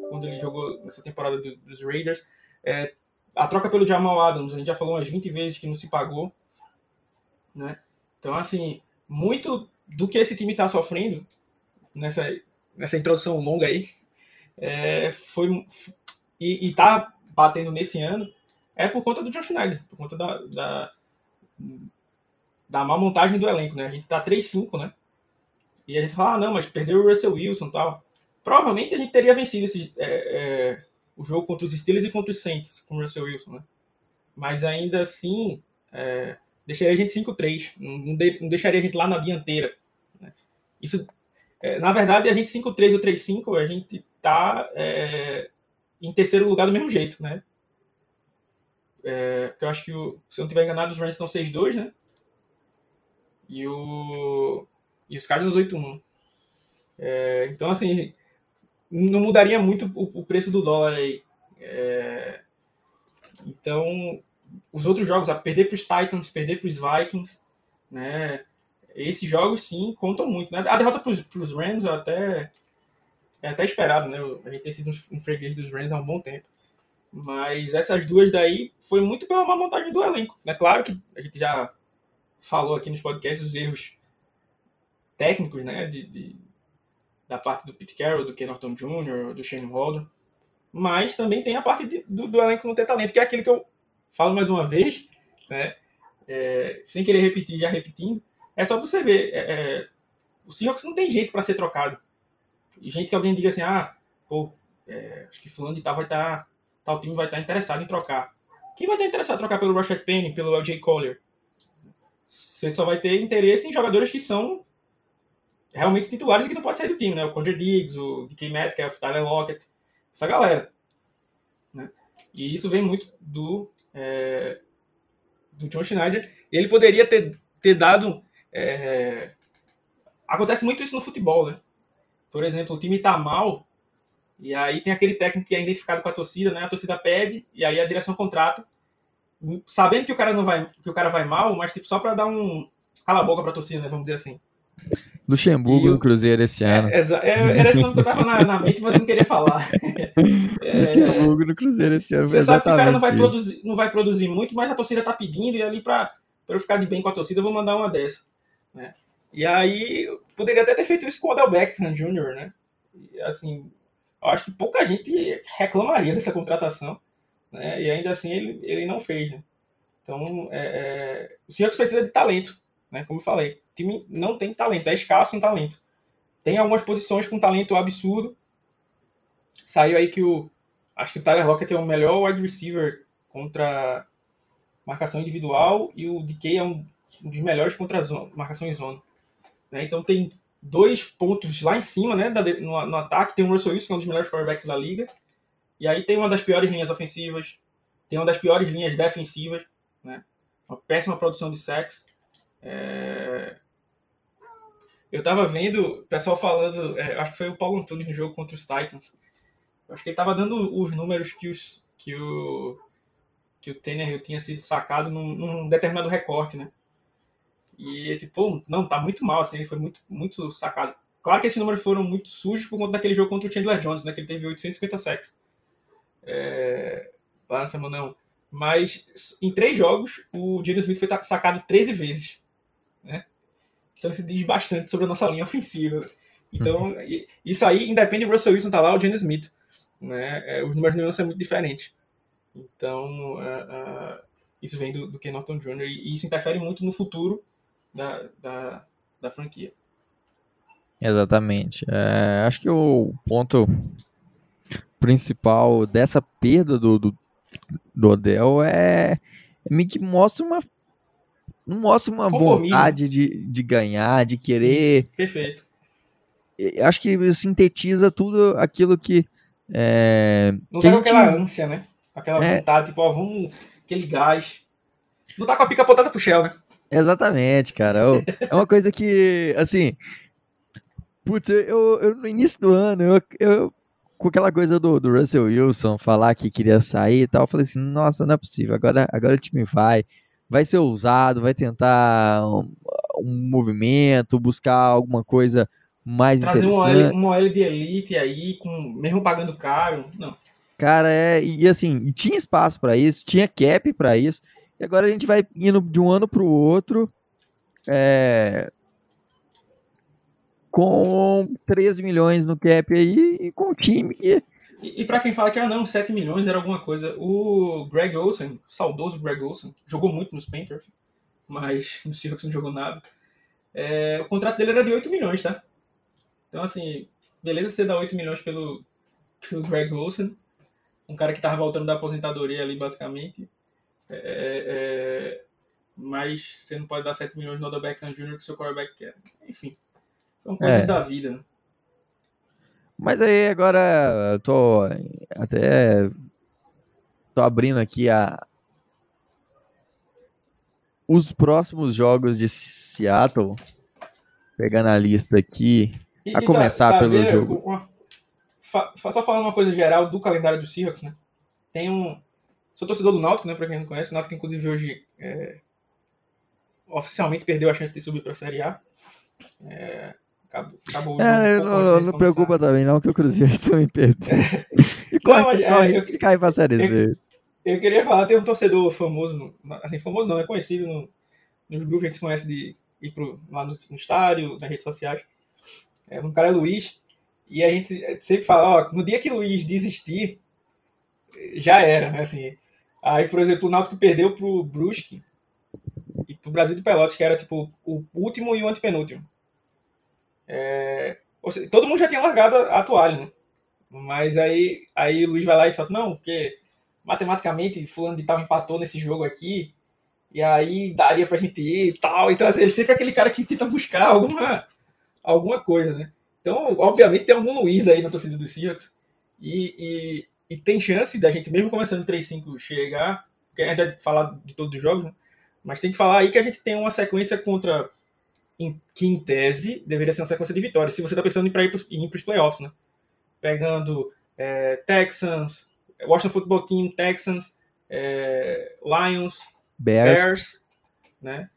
quando ele jogou nessa temporada do, dos Raiders. É, a troca pelo Jamal Adams, a gente já falou umas 20 vezes que não se pagou. Né? Então, assim, muito do que esse time está sofrendo nessa, nessa introdução longa aí é, foi e, está batendo nesse ano é por conta do John Schneider, por conta da, da, da má montagem do elenco, né? A gente tá 3-5, né? E a gente fala, ah, não, mas perdeu o Russell Wilson e tal. Provavelmente a gente teria vencido esse, é, é, o jogo contra os Steelers e contra os Saints com o Russell Wilson, né? Mas ainda assim, é, deixaria a gente 5-3, não, de, não, deixaria a gente lá na dianteira. Né? Isso, é, na verdade, a gente 5-3 ou 3-5, a gente tá é, em terceiro lugar do mesmo jeito, né? É, eu acho que, o, se eu não estiver enganado, os Rams estão 6-2, né? E, o, e os Cardinals 8-1. É, então, assim, não mudaria muito o, o preço do dólar aí. É, então, os outros jogos, a perder para os Titans, perder para os Vikings, né? Esses jogos sim contam muito, né? A derrota para os Rams até é até esperado, né? A gente tem sido um freguês dos Rams há um bom tempo. Mas essas duas daí foi muito pela má montagem do elenco. É claro que a gente já falou aqui nos podcasts os erros técnicos, né? De, de da parte do Pete Carroll, do Ken Norton Jr., do Shane Waldron, mas também tem a parte de, do, do, elenco não ter talento, que é aquilo que eu falo mais uma vez, né? É, sem querer repetir, já repetindo, é só você ver, é, é, o Seahawks não tem jeito para ser trocado. E gente que alguém diga assim, ah, pô, é, acho que fulano de tal vai estar, tá, tal time vai estar interessado em trocar. Quem vai estar interessado em trocar pelo Rashad Penny, pelo LJ Collier? Você só vai ter interesse em jogadores que são realmente titulares que não pode sair do time, né? O Conjure Diggs, o DK Metcalf, o Tyler Lockett, essa galera. Né? E isso vem muito do, é, do John Schneider. E ele poderia ter, ter dado. É, acontece muito isso no futebol, né? Por exemplo, o time tá mal, e aí tem aquele técnico que é identificado com a torcida, né? A torcida pede, e aí a direção contrata, sabendo que o cara não vai, que o cara vai mal, mas tipo, só para dar um cala a boca pra torcida, né? Vamos dizer assim. Luxemburgo no Cruzeiro esse ano. É, é, era esse nome que eu tava na, na, mente, mas não queria falar. É, Luxemburgo no Cruzeiro esse ano. Você sabe que o cara não vai, produzir, não vai produzir muito, mas a torcida tá pedindo, e ali pra, pra eu ficar de bem com a torcida, eu vou mandar uma dessa. Né? E aí, poderia até ter feito isso com o Odell Beckham Jr., né? E, assim, eu acho que pouca gente reclamaria dessa contratação, né? E ainda assim ele, ele não fez, né? Então, é, é, o Seahawks precisa de talento, né? Como eu falei time não tem talento, é escasso em talento. Tem algumas posições com talento absurdo. Saiu aí que o. Acho que o Tyler Lockett é o melhor wide receiver contra marcação individual e o DK é um, um dos melhores contra zona, marcação em zona. Né? Então tem dois pontos lá em cima né, no, no, ataque. Tem o Russell Wilson, que é um dos melhores quarterbacks da liga. E aí tem uma das piores linhas ofensivas. Tem uma das piores linhas defensivas. Né? Uma péssima produção de sacks. É... Eu tava vendo o pessoal falando, é, acho que foi o Paulo Antunes no jogo contra os Titans. Acho que ele tava dando os números que, os, que o que o Tannehill tinha sido sacado num, num determinado recorte, né? E tipo, não, tá muito mal, assim, ele foi muito, muito sacado. Claro que esses números foram muito sujos por conta daquele jogo contra o Chandler Jones, né? Que ele teve 850 sacks. É, lá na semana não. Mas em três jogos, o Geno Smith foi sacado 13 vezes. Né? Então isso diz bastante sobre a nossa linha ofensiva. Então, uhum. isso aí, independe do Russell Wilson tá lá, o Geno Smith. Né? É, os números não são muito diferentes. Então, uh, uh, isso vem do, do Ken Norton Jr. e isso interfere muito no futuro da, da, da franquia. Exatamente. É, acho que o ponto principal dessa perda do, do, do Odell é, é me que mostra uma mostra uma vontade de, de ganhar, de querer. Perfeito. Acho que sintetiza tudo aquilo que. É, não que tá com gente... aquela ânsia, né? Aquela é... vontade, tipo, ó, vamos. aquele gás. Não tá com a pica apontada pro Shell, né? Exatamente, cara. É uma coisa que, assim. Putz, eu, eu no início do ano, eu, eu com aquela coisa do, do Russell Wilson falar que queria sair e tal, eu falei assim, nossa, não é possível, agora, agora o time vai, vai ser ousado, vai tentar um, um movimento, buscar alguma coisa mais Trazer interessante. uma OL de elite aí, com, mesmo pagando caro, não. Cara, é, e assim, tinha espaço para isso, tinha cap para isso, e agora a gente vai indo de um ano para o outro, é, com 13 milhões no cap aí e com o time. E, e, e para quem fala que ah, não, 7 milhões era alguma coisa, o Greg Olsen, saudoso Greg Olsen, jogou muito nos Panthers, mas no Seahawks não jogou nada. É, o contrato dele era de 8 milhões, tá? Então, assim, beleza você dá 8 milhões pelo, pelo Greg Olsen, um cara que tava voltando da aposentadoria ali, basicamente. É, é, mas você não pode dar 7 milhões no Odell Beckham Jr. que seu quarterback quer. Enfim. São coisas é. da vida. Né? Mas aí agora eu tô até tô abrindo aqui a os próximos jogos de Seattle, pegando a lista aqui, e, a começar tá, tá pelo jogo. Uma, só falando uma coisa geral do calendário do Seahawks, né? Tem um sou torcedor do Náutico, né, para quem não conhece, o Náutico inclusive hoje é, oficialmente perdeu a chance de subir para a Série A. É, Acabou, acabou é, não, não, não preocupa também, não, que o Cruzeiro também perdeu. e corre, não, é, risco de cair pra Série Z. Eu, eu, queria falar, tem um torcedor famoso, assim, famoso não, é conhecido no, nos grupos, a gente se conhece de ir pro, lá no, no estádio, nas redes sociais. É, um cara é Luiz, e a gente sempre fala, ó, no dia que Luiz desistir, já era, né, assim. Aí, por exemplo, o Náutico perdeu pro Brusque e pro Brasil de Pelotas, que era, tipo, o último e o antepenúltimo. É, seja, todo mundo já tinha largado a toalha, né? Mas aí, aí o Luiz vai lá e solta, não, porque matematicamente fulano de tal empatou nesse jogo aqui, e aí daria pra gente ir e tal. Então, assim, ele sempre é aquele cara que tenta buscar alguma, alguma coisa, né? Então, obviamente, tem algum Luiz aí na torcida do Seahawks. E, e, tem chance da gente, mesmo começando 3-5, chegar. Porque a gente vai falar de todos os jogos, né? Mas tem que falar aí que a gente tem uma sequência contra em, que em tese deveria ser uma sequência de vitórias, se você está pensando em ir para os playoffs, né? Pegando é, Texans, Washington Football Team, Texans, é, Lions, Bears. Bears. né?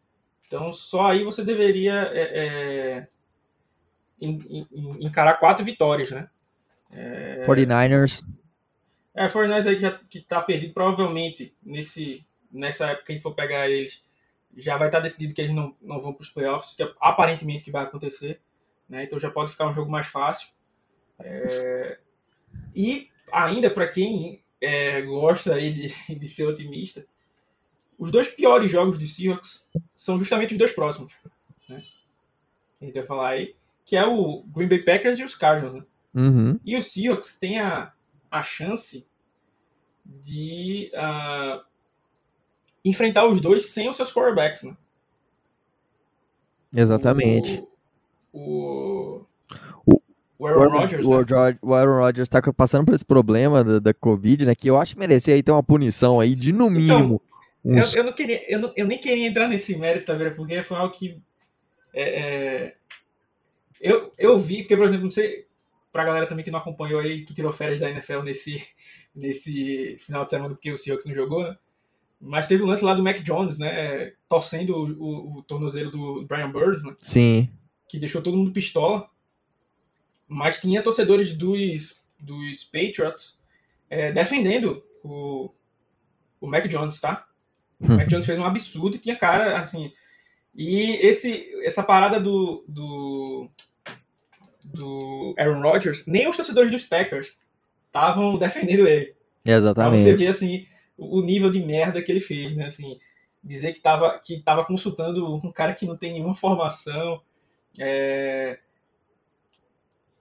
Então só aí você deveria é, é encarar quatro vitórias, né? 49ers. É, 49ers aí que, já, que tá perdido, provavelmente nesse, nessa época que a gente for pegar eles, já vai estar decidido que eles não, não vão para os playoffs, que é aparentemente que vai acontecer. Né? Então já pode ficar um jogo mais fácil. É... E ainda para quem é, gosta aí de, de ser otimista, os dois piores jogos do Seahawks são justamente os dois próximos. Né? A gente vai falar aí, que é o Green Bay Packers e os Cardinals. Né? Uhum. E o Seahawks tem a, a chance de uh, enfrentar os dois sem os seus quarterbacks, né? Exatamente. O, o, o Aaron Rodgers. O, né? o Aaron Rodgers está passando por esse problema da, da Covid, né? Que eu acho que merecia aí ter uma punição aí de no então, mínimo. Então, uns... eu, eu, não queria, eu, não, eu nem queria entrar nesse mérito, tá vendo? Porque foi algo que. É, é, eu, eu vi, porque, por exemplo, não sei, pra galera também que não acompanhou aí, que tirou férias da NFL nesse, nesse final de semana porque o Seahawks não jogou, né? Mas teve o lance lá do Mac Jones, né? Torcendo o, o, o tornozelo do Brian Burns, né? Sim. Que deixou todo mundo pistola. Mas tinha torcedores dos, dos Patriots é, defendendo o, o Mac Jones, tá? O Mac Jones fez um absurdo e tinha cara, assim. E esse, essa parada do, do, do Aaron Rodgers, nem os torcedores dos Packers estavam defendendo ele. Exatamente. Pra você ver, assim, o nível de merda que ele fez, né? Assim, dizer que estava que tava consultando um cara que não tem nenhuma formação. É,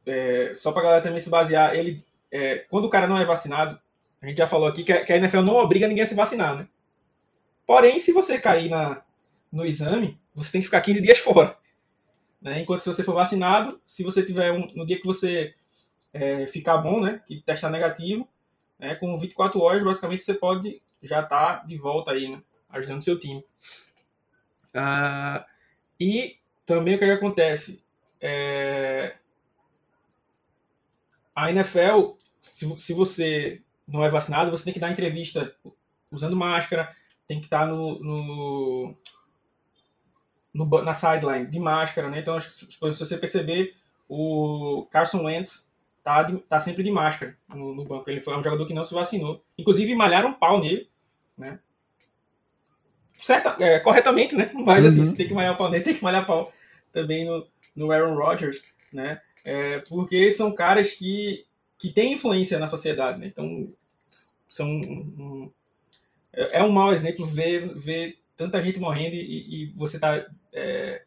é, só para galera também se basear, ele, é, quando o cara não é vacinado, a gente já falou aqui que a, que a NFL não obriga ninguém a se vacinar, né? Porém, se você cair na, no exame, você tem que ficar 15 dias fora. Né? Enquanto se você for vacinado, se você tiver um, no dia que você é, ficar bom, né, que testar negativo, né, com 24 horas, basicamente você pode já estar tá de volta aí, né, ajudando seu time. Ah, e também o que, é que acontece? É, a NFL, se, se você não é vacinado, você tem que dar entrevista usando máscara, tem que estar no, no, no na sideline de máscara, né? Então, se você perceber, o Carson Wentz tá, de, tá sempre de máscara no, no, banco. Ele foi um jogador que não se vacinou. Inclusive, malharam um pau nele, né? Certa, é, corretamente, né? Mas assim, uhum. você tem que malhar o pau nele, tem que malhar pau também no, no Aaron Rodgers, né? É, porque são caras que, que têm influência na sociedade, né? Então, são um, é, é um mau exemplo ver, ver tanta gente morrendo e, e você tá é,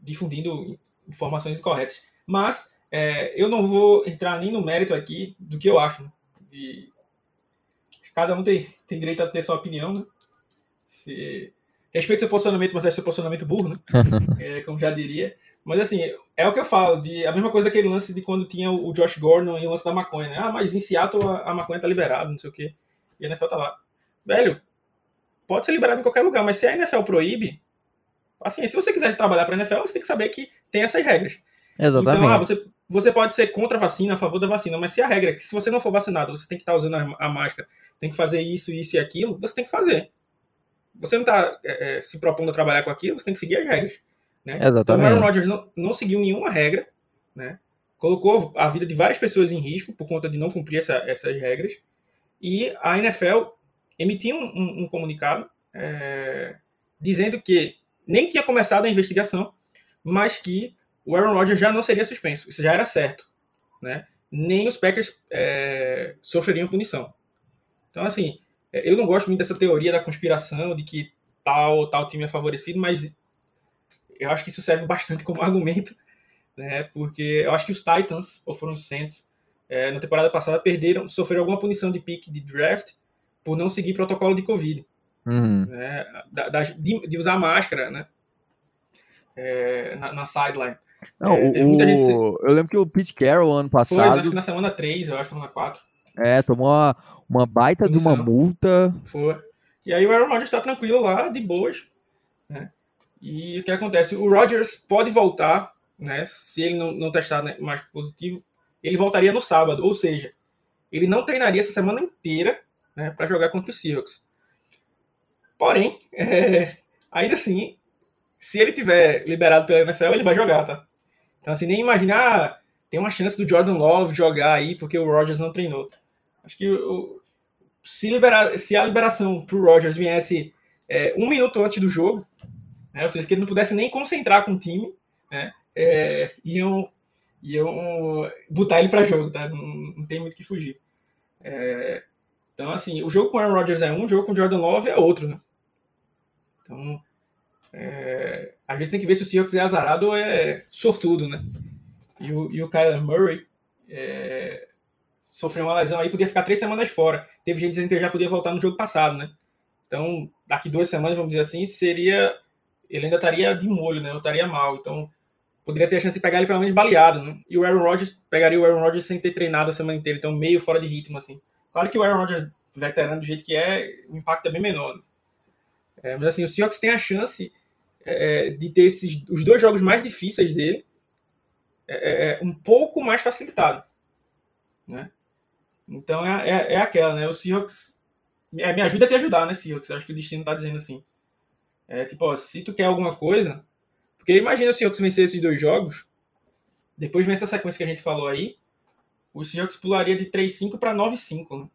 difundindo informações incorretas. Mas é, eu não vou entrar nem no mérito aqui do que eu acho. Né? De... Cada um tem, tem direito a ter sua opinião. Né? Se... Respeito seu posicionamento, mas é seu posicionamento burro, né? é, como já diria. Mas assim, é o que eu falo, de, a mesma coisa daquele lance de quando tinha o Josh Gordon e o lance da maconha, né? Ah, mas em Seattle a, a maconha tá liberada, não sei o quê. E a NFL tá lá. Velho, pode ser liberado em qualquer lugar, mas se a NFL proíbe, assim, se você quiser trabalhar pra NFL, você tem que saber que tem essas regras. Exatamente. Então, ah, você, você pode ser contra a vacina, a favor da vacina, mas se a regra é que se você não for vacinado, você tem que estar tá usando a, a máscara, tem que fazer isso, isso e aquilo, você tem que fazer. Você não está é, é, se propondo a trabalhar com aquilo, você tem que seguir as regras. Né? Exatamente. Então, o Aaron Rodgers não, não seguiu nenhuma regra, né? colocou a vida de várias pessoas em risco por conta de não cumprir essa, essas regras. E a NFL emitiu um, um, um comunicado é, dizendo que nem tinha começado a investigação, mas que o Aaron Rodgers já não seria suspenso. Isso já era certo. Né? Nem os Packers é, sofreriam punição. Então, assim, é, eu não gosto muito dessa teoria da conspiração, de que tal tal time é favorecido, mas eu acho que isso serve bastante como argumento, né? Porque eu acho que os Titans, ou foram os Saints, é, na temporada passada perderam, sofreram alguma punição de pick de draft por não seguir protocolo de Covid. Uhum. Né? Da, da, de, de, usar máscara, né? É, na, na, sideline. Não, é, o, gente... Eu lembro que o Pete Carroll ano passado. Foi, acho que na semana 3, eu acho, semana 4. É, tomou uma, uma baita de uma multa. Foi. E aí o Aaron Rodgers está tranquilo lá, de boas. Né? E o que acontece? O Rodgers pode voltar, né? Se ele não, não testar né, mais positivo, ele voltaria no sábado. Ou seja, ele não treinaria essa semana inteira né, para jogar contra o Seahawks. Porém, é, ainda assim, se ele tiver liberado pela NFL, ele vai jogar, tá? Então, assim, nem imaginar, ah, tem uma chance do Jordan Love jogar aí porque o Rodgers não treinou. Acho que o, se, liberar, se a liberação pro Rodgers viesse é, um minuto antes do jogo, né? Ou seja, que ele não pudesse nem concentrar com o time, né? É, iam, iam botar ele para jogo, tá? Não, não, tem muito que fugir. É, então, assim, o jogo com o Aaron Rodgers é um, o jogo com o Jordan Love é outro, né? Então, é, às vezes tem que ver se o Seahawks é azarado ou é sortudo, né? E o, e o Kyler Murray é, sofreu uma lesão aí, podia ficar três semanas fora. Teve gente dizendo que ele já podia voltar no jogo passado, né? Então, daqui duas semanas, vamos dizer assim, seria ele ainda estaria de molho, né? Eu estaria mal. Então, poderia ter a chance de pegar ele pelo menos baleado, né? E o Aaron Rodgers pegaria o Aaron Rodgers sem ter treinado a semana inteira, então meio fora de ritmo, assim. Claro que o Aaron Rodgers, veterano do jeito que é, o impacto é bem menor. Né? É, mas assim, o Seahawks tem a chance é, de ter esses, os dois jogos mais difíceis dele é, é, é um pouco mais facilitado, né? Então é, é, é aquela, né? O Seahawks é, me ajuda a te ajudar, né, Seahawks? Eu acho que o destino tá dizendo assim. É tipo, ó, se tu quer alguma coisa. Porque imagina o Seahawks vencer esses dois jogos. Depois vem essa sequência que a gente falou aí. O Seahawks pularia de 3-5 para 9-5, né?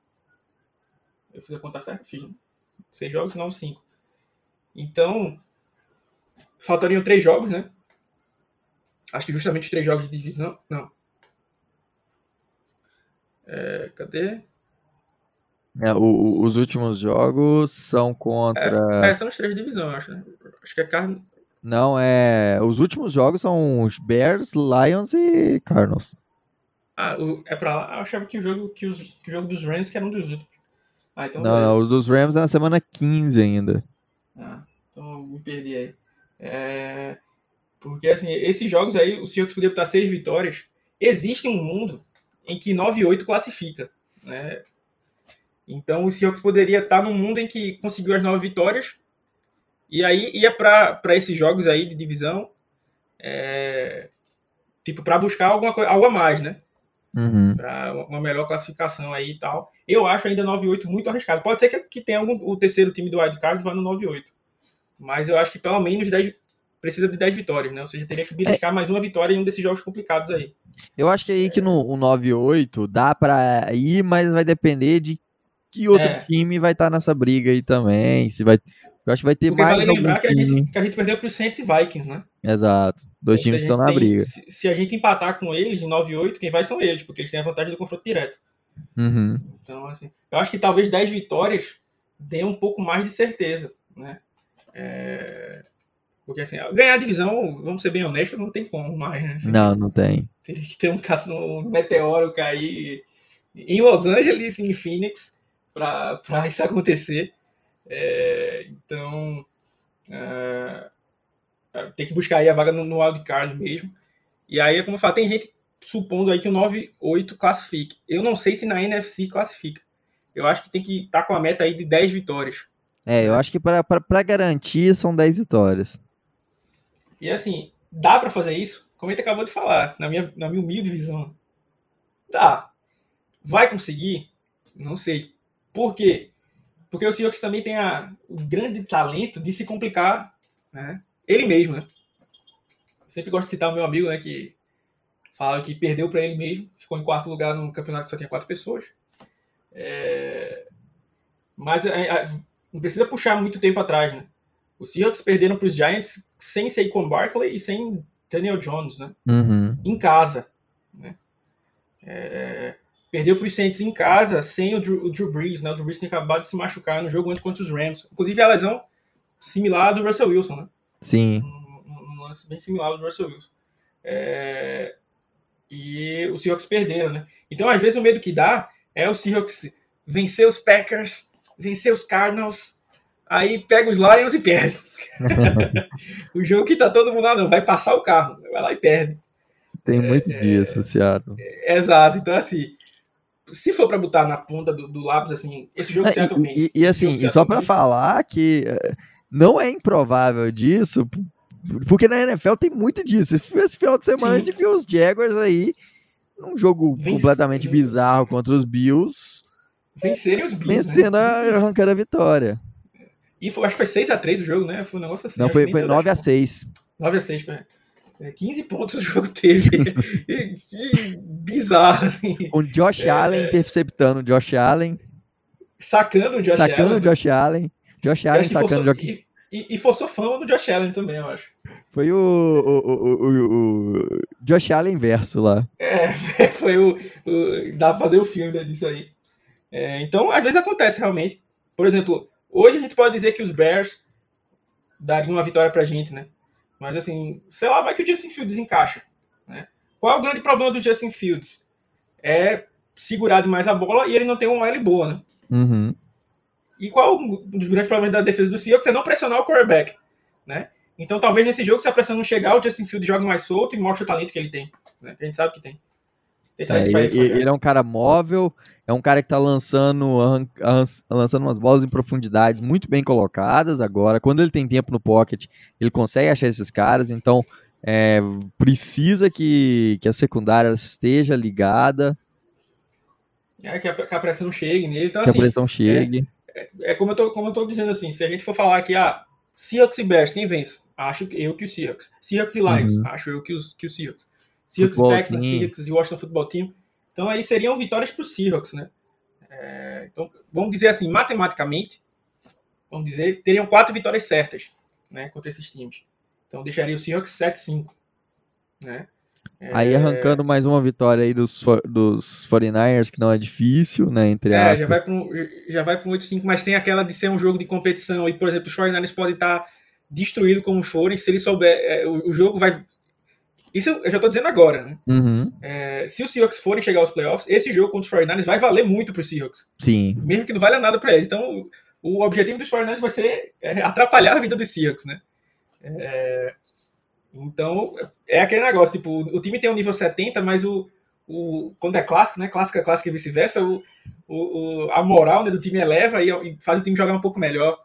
Eu fiz a conta certa? Fiz. Né? Seis jogos, 9-5. Então, faltariam três jogos, né? Acho que justamente os três jogos de divisão. Não. É, cadê? É, o- os últimos jogos são contra. É, são os três de divisão, acho, né? Acho que é Carne. Não, é. Os últimos jogos são os Bears, Lions e Cardinals. Ah, o- é pra lá. Eu achava que o jogo, que, os, que o jogo dos Rams que era um dos últimos. Ah, então. Não, não, os dos Rams é na semana 15 ainda. Ah, então me perdi aí. É, porque, assim, esses jogos aí, o Seahawks podia botar seis vitórias. Existe um mundo em que 9 e 8 classifica, né? Então o Seahawks poderia estar num mundo em que conseguiu as nove vitórias e aí ia para esses jogos aí de divisão, é, tipo, para buscar alguma coisa, algo a mais, né? Uhum. para uma melhor classificação aí e tal. Eu acho ainda 9-8 muito arriscado. Pode ser que, que tenha algum, o terceiro time do Wildcard vá no 9-8. Mas eu acho que pelo menos 10, precisa de 10 vitórias, né? Ou seja, teria que beliscar mais uma vitória em um desses jogos complicados aí. Eu acho que aí que no o 9-8 dá pra ir, mas vai depender de que outro É. time vai estar nessa briga aí também. Se vai, eu acho que vai ter Porque mais vale lembrar que a, gente, que a gente perdeu para os Saints e Vikings, né? Exato. Dois Ou times estão na tem- briga. Se, se a gente empatar com eles em 9-8, quem vai são eles, porque eles têm a vantagem do confronto direto. Uhum. Então, assim, eu acho que talvez 10 vitórias dê um pouco mais de certeza, né? É, Porque, assim, ganhar a divisão, vamos ser bem honestos, não tem como mais, né? Assim, Não, não tem. Teria que ter um, um meteoro cair em Los Angeles, em Phoenix, para isso acontecer. É, então, é, é, tem que buscar aí a vaga no, no wildcard mesmo. E aí, como eu falo, tem gente supondo aí que o 9-8 classifique. Eu não sei se na NFC classifica. Eu acho que tem que estar com a meta aí de 10 vitórias. É, eu acho que pra garantir são 10 vitórias. E assim, dá pra fazer isso? Como a gente acabou de falar, na minha, na minha humilde visão. Dá. Vai conseguir? Não sei. Por quê? Porque o Seahawks também tem a, o grande talento de se complicar né? ele mesmo. Né? Eu sempre gosto de citar o meu amigo, né, que fala que perdeu para ele mesmo, ficou em quarto lugar num campeonato que só tinha quatro pessoas. É, Mas é, é, não precisa puxar muito tempo atrás, né? Os Seahawks perderam para os Giants sem Saquon Barkley e sem Daniel Jones, né? Uhum. Em casa. Né? É, Perdeu para os Saints em casa sem o Drew, o Drew Brees, né? O Drew Brees tem acabado de se machucar no jogo contra os Rams. Inclusive a lesão similar do Russell Wilson, né? Sim. Um, um- lance bem similar do Russell Wilson. É, E os Seahawks perderam, né? Então, às vezes, o medo que dá é o Seahawks vencer os Packers, vencer os Cardinals, aí pega os Lions e perde. o jogo que tá todo mundo lá, não, vai passar o carro, vai lá e perde. Tem muito disso, Seattle. Exato, então assim, se for pra botar na ponta do, do lápis, assim, esse jogo Ah, Seattle e, vence. e- e assim, e só vence. falar que eh, não é improvável disso, porque na NFL tem muito disso. Esse final de semana a Sim. gente viu os Jaguars aí num jogo Vence- completamente bizarro contra os Bills, vencerem os Bills, né? vencendo, a- arrancando a vitória. E foi, acho que foi 6x3 o jogo, né? Foi um negócio assim. Não, foi, foi nem deu 9 a dez 6 pontos. 9 a 6, pera. É, 15 pontos o jogo teve. que, bizarro, assim. Com o Josh É, Allen é. interceptando o Josh Allen, Sacando o Josh sacando Allen. o Josh Allen. Josh Allen sacando o forçou, Josh e, e, e forçou fama do Josh Allen também, eu acho. Foi o, o, o, o- Josh Allen verso lá. É, foi o. Dá pra fazer o filme né, disso aí. É, então, às vezes acontece realmente. Por exemplo, hoje a gente pode dizer que os Bears dariam uma vitória pra gente, né? Mas assim, sei lá, vai que o Justin Fields encaixa. Né? Qual é o grande problema do Justin Fields? É segurar demais a bola e ele não tem uma L boa, né? Uhum. E qual um dos grandes problemas da defesa do Seahawks é não pressionar o quarterback, né? Então talvez nesse jogo, se a pressão não chegar, o Justin Fields joga mais solto e mostra o talento que ele tem. Né? A gente sabe que tem. Tem É, talento pra ele, ele ele é um cara móvel, é um cara que tá lançando, lançando umas bolas em profundidades muito bem colocadas agora. Quando ele tem tempo no pocket, ele consegue achar esses caras, então é, precisa que, que a secundária esteja ligada, É, que, a, que a pressão chegue nele. Então, que a assim, pressão chegue. é, é como, eu tô, como eu tô dizendo assim, se a gente for falar que, ah, Seahawks e Bears, quem vence? Acho eu que o Seahawks. Seahawks e Lions, uhum. acho eu que, os, que o Seahawks. Seahawks, Texans. Seahawks e Washington Football Team. Então aí seriam vitórias para o Seahawks, né? É, então, vamos dizer assim, matematicamente, vamos dizer, teriam quatro vitórias certas, né, contra esses times. Então deixaria o Seahawks 7-5, né? Aí arrancando mais uma vitória aí dos, dos 49ers, que não é difícil, né? Entre é, já vai para um, já vai para um 8-5, mas tem aquela de ser um jogo de competição. E, por exemplo, os 49ers podem estar destruídos como forem, se ele souber. É, o, o, jogo vai. Isso eu já estou dizendo agora, né? Uhum. É, se os Seahawks forem chegar aos playoffs, esse jogo contra os 49ers vai valer muito para os Seahawks. Sim. Mesmo que não valha nada para eles. Então, o, objetivo dos 49ers vai ser é, atrapalhar a vida dos Seahawks, né? É, então, é aquele negócio, tipo, o time tem um nível 70, mas o, o quando é clássico, né? Clássica, clássica e vice-versa, o, o, a moral né, do time eleva e, e, faz o time jogar um pouco melhor.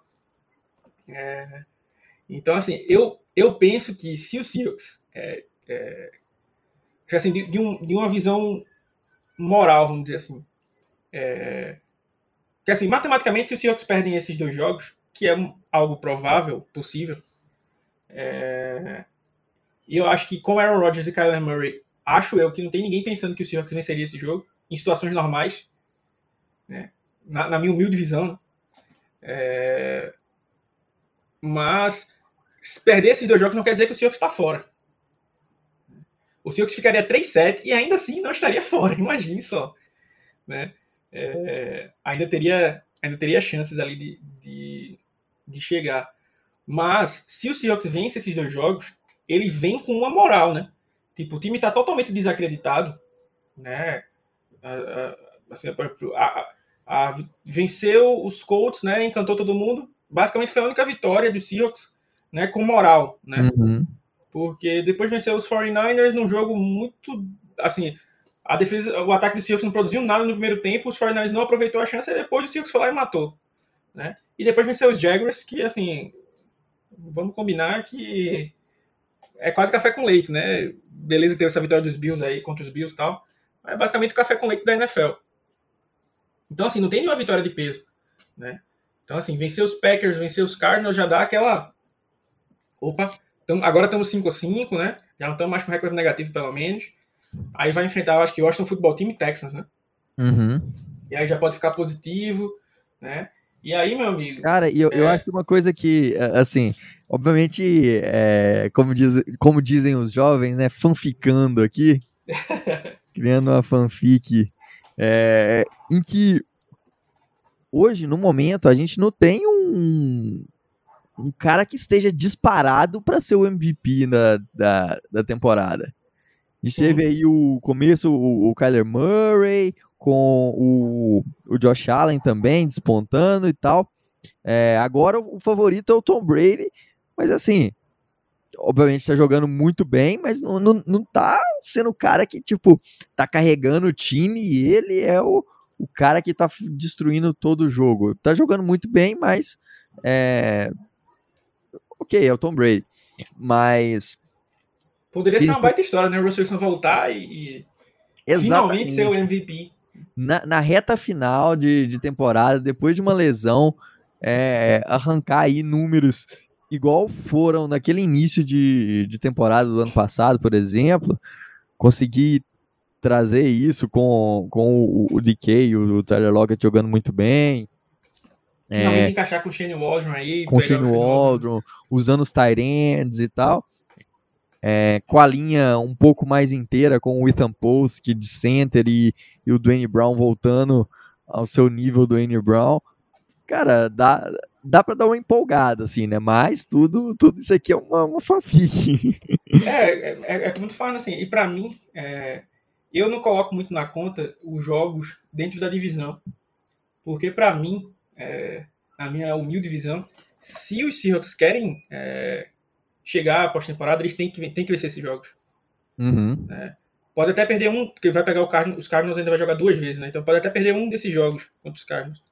É, então, assim, eu, eu penso que se o Seahawks, é, é, assim, de, de, um, de uma visão moral, vamos dizer assim, é, que assim, matematicamente, se os Seahawks perdem esses dois jogos, que é algo provável, possível, é, e eu acho que com Aaron Rodgers e Kyler Murray, acho eu que não tem ninguém pensando que o Seahawks venceria esse jogo em situações normais, né? na, na minha humilde visão. Né? É... Mas perder esses dois jogos não quer dizer que o Seahawks está fora. O Seahawks ficaria 3-7 e ainda assim não estaria fora, imagine só. Né? É... ainda, teria, ainda teria chances ali de, de, de chegar. Mas se o Seahawks vence esses dois jogos, ele vem com uma moral, né? Tipo, o time tá totalmente desacreditado, né? Assim, a, a, a, venceu os Colts, né? Encantou todo mundo. Basicamente foi a única vitória do Seahawks, né? Com moral, né? Uhum. Porque depois venceu os 49ers num jogo muito, assim, a defesa, o ataque do Seahawks não produziu nada no primeiro tempo, os 49ers não aproveitou a chance e depois o Seahawks foi lá e matou, né? E depois venceu os Jaguars, que assim, vamos combinar que é quase café com leite, né? Beleza que teve essa vitória dos Bills aí contra os Bills e tal. Mas é basicamente o café com leite da NFL. Então, assim, não tem nenhuma vitória de peso, né? Então, assim, vencer os Packers, vencer os Cardinals já dá aquela. Opa, então, agora estamos 5 a 5 né? Já não estamos mais com recorde negativo, pelo menos. Aí vai enfrentar, eu acho que o Washington Football Team e Texans, né? Uhum. E aí já pode ficar positivo, né? E aí, meu amigo. Cara, e eu, é... eu acho uma coisa que, assim, obviamente, é, como, diz, como dizem os jovens, né, fanficando aqui, criando uma fanfic, é, em que hoje, no momento, a gente não tem um, um cara que esteja disparado para ser o MVP da, da, da temporada. A gente Sim. teve aí o começo, o, o Kyler Murray, com o, o Josh Allen também despontando e tal. É, agora o favorito é o Tom Brady, mas assim, obviamente está jogando muito bem, mas não, não, não tá sendo o cara que, tipo, tá carregando o time e ele é o, o cara que tá destruindo todo o jogo. Tá jogando muito bem, mas é... ok, é o Tom Brady. Mas. Poderia ser uma baita história, né? O Russell Wilson voltar e, e finalmente ser o MVP na, na reta final de, de temporada, depois de uma lesão, é, arrancar aí números igual foram naquele início de, de temporada do ano passado, por exemplo, conseguir trazer isso com, com o, o DK, o, o Tyler Lockett jogando muito bem. Finalmente é, encaixar com o Shane Waldron aí. Com o Shane Waldron, usando os Tyrands e tal é, com a linha um pouco mais inteira, com o Ethan Post de center e, e o Dwayne Brown voltando ao seu nível do Dwayne Brown, cara, dá, dá para dar uma empolgada, assim, né? Mas tudo, tudo isso aqui é uma, uma fanfic. É, é, é, é como tu falando assim, e para mim, é, eu não coloco muito na conta os jogos dentro da divisão, porque para mim, é, na minha humilde visão, se os Seahawks querem é, chegar à pós-temporada, eles têm que, têm que vencer esses jogos. Uhum. Né? Pode até perder um, porque vai pegar o Cardinals, os Cardinals ainda vai jogar duas vezes, né? Então pode até perder um desses jogos contra os Cardinals.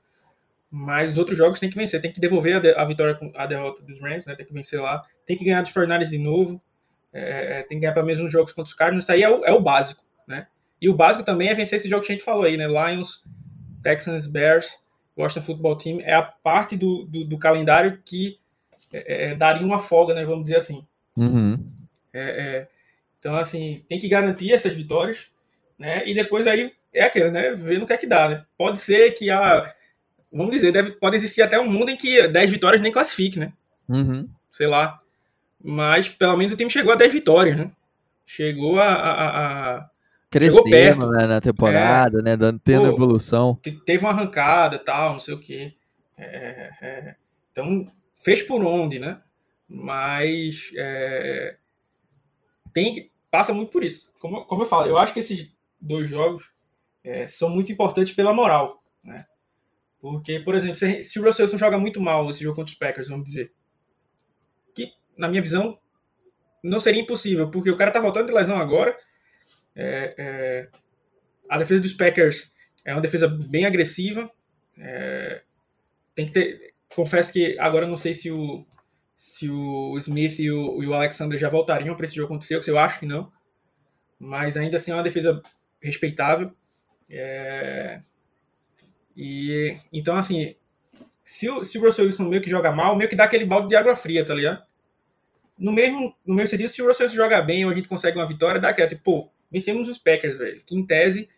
Mas os outros jogos tem que vencer, tem que devolver a, de, a vitória com a derrota dos Rams, né? Tem que vencer lá, tem que ganhar dos Fernandes de novo, é, é, tem que ganhar menos uns jogos contra os Cardinals. Isso aí é o, é o básico, né? E o básico também é vencer esses jogos que a gente falou aí, né? Lions, Texans, Bears Washington Football Team é a parte do, do, do calendário que é, é, daria uma folga, né? Vamos dizer assim. Uhum. É, então, assim, tem que garantir essas vitórias, né? E depois aí é aquilo, né? Ver no que é que dá, né? Pode ser que a. Vamos dizer, deve, pode existir até um mundo em que 10 vitórias nem classifique, né? Uhum. Sei lá. Mas pelo menos o time chegou a 10 vitórias, né? Chegou a. a, a Crescendo. Né, na temporada, é, né? Dando, tendo pô, evolução. Teve uma arrancada tal, não sei o quê. É, é, então, fez por onde, né? Mas é, tem que passa muito por isso. Como, como eu falo, eu acho que esses dois jogos é, são muito importantes pela moral, né? Porque, por exemplo, se, se o Russell Wilson joga muito mal esse jogo contra os Packers, vamos dizer, que na minha visão não seria impossível, porque o cara tá voltando de lesão agora. É, é, a defesa dos Packers é uma defesa bem agressiva. É, tem que ter. Confesso que agora não sei se o se o Smith e o, e o Alexander já voltariam para esse jogo o Seahawks, eu acho que não. Mas ainda assim é uma defesa respeitável. É... E então assim, se o, se o Russell Wilson meio que joga mal, meio que dá aquele balde de água fria, tá ligado? No mesmo, no mesmo sentido, se o Russell Wilson joga bem ou a gente consegue uma vitória, dá aquela, tipo, pô, vencemos os Packers, velho. Que em tese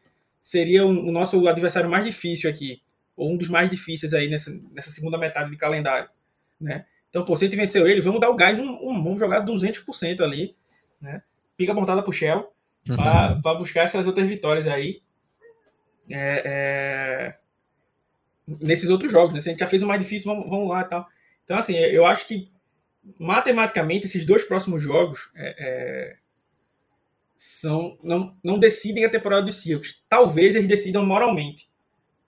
seria o, nosso adversário mais difícil aqui. Ou um dos mais difíceis aí nessa, nessa segunda metade de calendário, né? Então, pô, se a gente venceu ele, vamos dar o gás, um, um, vamos jogar 200% ali, né? Fica montada pro Shell para uhum. buscar essas outras vitórias aí. É, é... Nesses outros jogos, né? Se a gente já fez o mais difícil, vamos, vamos lá e tal. Então, assim, eu acho que matematicamente esses dois próximos jogos é, é são, não, não decidem a temporada dos Seahawks. Talvez eles decidam moralmente.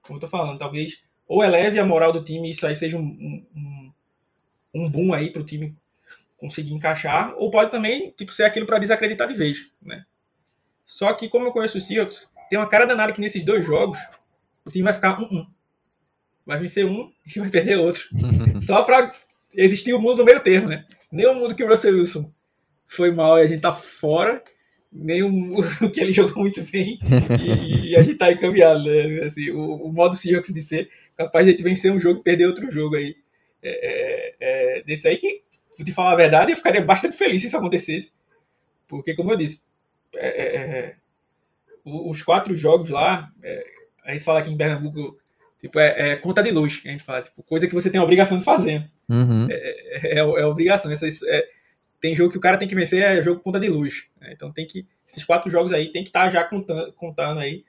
Como eu tô falando, talvez ou eleve a moral do time e isso aí seja um, um, um boom aí para o time conseguir encaixar, ou pode também tipo, ser aquilo para desacreditar de vez. Né? Só que, como eu conheço o Seahawks, tem uma cara danada que nesses dois jogos o time vai ficar um, um. Vai vencer um e vai perder outro. Só para existir o mundo do meio termo, né? Nem o mundo que o Russell Wilson foi mal e a gente tá fora, nem o, que ele jogou muito bem e, e a gente tá encaminhado, né? Assim, o, o modo Seahawks de ser capaz de a gente vencer um jogo e perder outro jogo aí. É, é, desse aí que, te falar a verdade, eu ficaria bastante feliz se isso acontecesse. Porque, como eu disse, é, é, é os quatro jogos lá, é, a gente fala aqui em Pernambuco, tipo, é, conta de luz, a gente fala, tipo, coisa que você tem a obrigação de fazer. Uhum. É, obrigação. Tem jogo que o cara tem que vencer, é jogo conta de luz. Né? Então tem que. Esses quatro jogos aí tem que estar tá já contando, contando aí.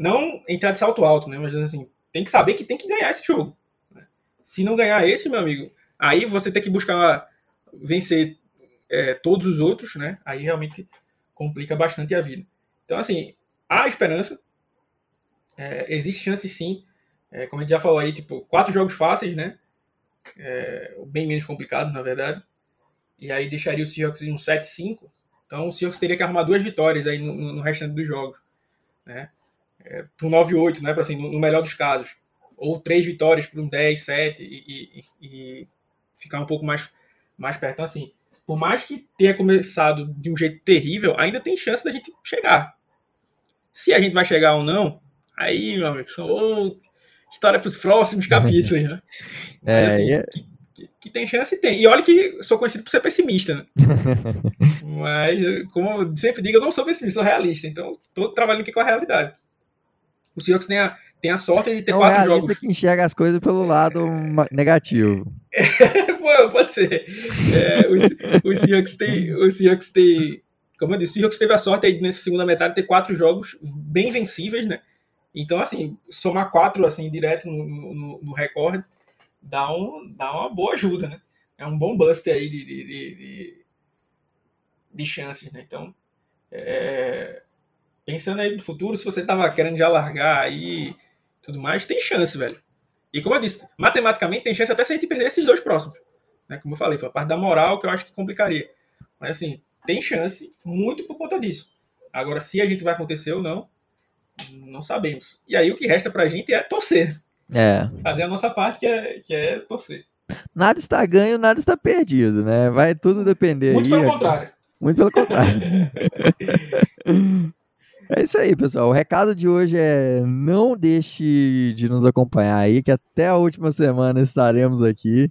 Não entrar de salto alto, né? Mas assim, tem que saber que tem que ganhar esse jogo. Se não ganhar esse, meu amigo, aí você tem que buscar vencer é, todos os outros, né? Aí realmente complica bastante a vida. Então, assim, há esperança. É, existe chance sim. É, como a gente já falou aí, tipo, quatro jogos fáceis, né? É, bem menos complicados, na verdade. E aí deixaria o Seahawks em um 7-5. Então o Seahawks teria que arrumar duas vitórias aí no, no restante dos jogos. Né? É, pro 9-8, né? Pra, assim, no, no melhor dos casos ou três vitórias para um 10, 7 e, e, e, ficar um pouco mais, mais perto. Então, assim, por mais que tenha começado de um jeito terrível, ainda tem chance da gente chegar. Se a gente vai chegar ou não, aí, meu amigo, são história para os próximos capítulos, né? é, assim, é... que, que, tem chance, tem. E olha que sou conhecido por ser pessimista, né? Mas, como eu sempre digo, eu não sou pessimista, sou realista. Então, estou trabalhando aqui com a realidade. O Seahawks tem a, tem a sorte de ter é um quatro jogos. que enxerga as coisas pelo lado negativo. Pô, pode ser. É, o, o, Seahawks tem, o Seahawks tem, como eu disse, o Seahawks teve a sorte aí nessa segunda metade de ter quatro jogos bem vencíveis, né? Então, assim, somar quatro assim direto no, no, no recorde dá, um, dá uma boa ajuda, né? É um bom buster aí de, de, de, de chances, né? Então, é, pensando aí no futuro, se você tava querendo já largar aí tudo mais, tem chance, velho. E como eu disse, matematicamente tem chance até se a gente perder esses dois próximos. Né? Como eu falei, foi a parte da moral que eu acho que complicaria. Mas assim, tem chance muito por conta disso. Agora, se a gente vai acontecer ou não, não sabemos. E aí o que resta pra gente é torcer. É. Fazer a nossa parte, que é, que é torcer. Nada está ganho, nada está perdido, né? Vai tudo depender muito aí. Pelo contrário. Muito pelo contrário. É isso aí, pessoal. O recado de hoje é não deixe de nos acompanhar aí, que até a última semana estaremos aqui.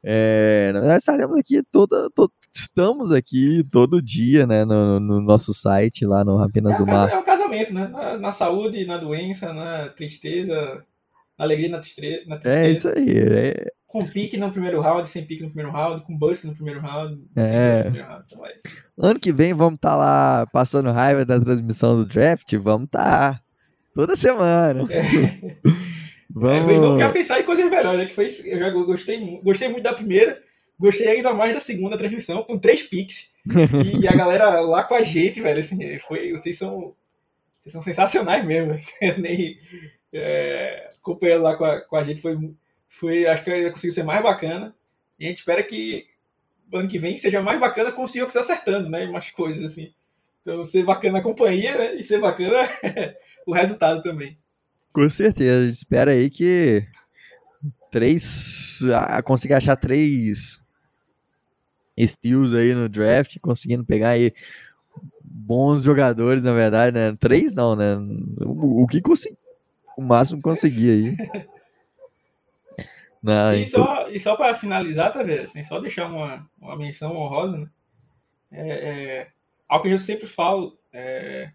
É, na verdade, estaremos aqui toda, to, estamos aqui todo dia, né, no, no nosso site lá no Rapinas é do Mar. É um casamento, né? Na, na, saúde, na doença, na tristeza, alegria, na, tristeza. Na tristeza. É isso aí. É... Com pique no primeiro round, sem pique no primeiro round, com bust no primeiro round. É. Primeiro round. Então, é. Ano que vem vamos estar tá lá passando raiva da transmissão do draft, vamos estar tá toda semana. É. Vamos... É, vamos pensar em coisas melhores, né? Que foi, eu já gostei, gostei muito da primeira, gostei ainda mais da segunda transmissão, com três piques. e, e, a galera lá com a gente, velho, assim, foi, vocês são, vocês são sensacionais mesmo. Nem é, acompanhando lá com a, com a gente foi, foi, acho que conseguiu ser mais bacana. E a gente espera que ano que vem seja mais bacana com o Seahawks acertando, né? Umas coisas assim. Então, ser bacana a companhia né? e ser bacana o resultado também. Com certeza. Espera aí que três. consiga achar três steals aí no draft, conseguindo pegar aí bons jogadores, na verdade, né? Três não, né? O, o que consegui, o máximo conseguir aí. Não, e, então... só, e só para finalizar, tá vendo? Assim, só deixar uma, uma menção honrosa, né? É, é, algo que eu sempre falo é,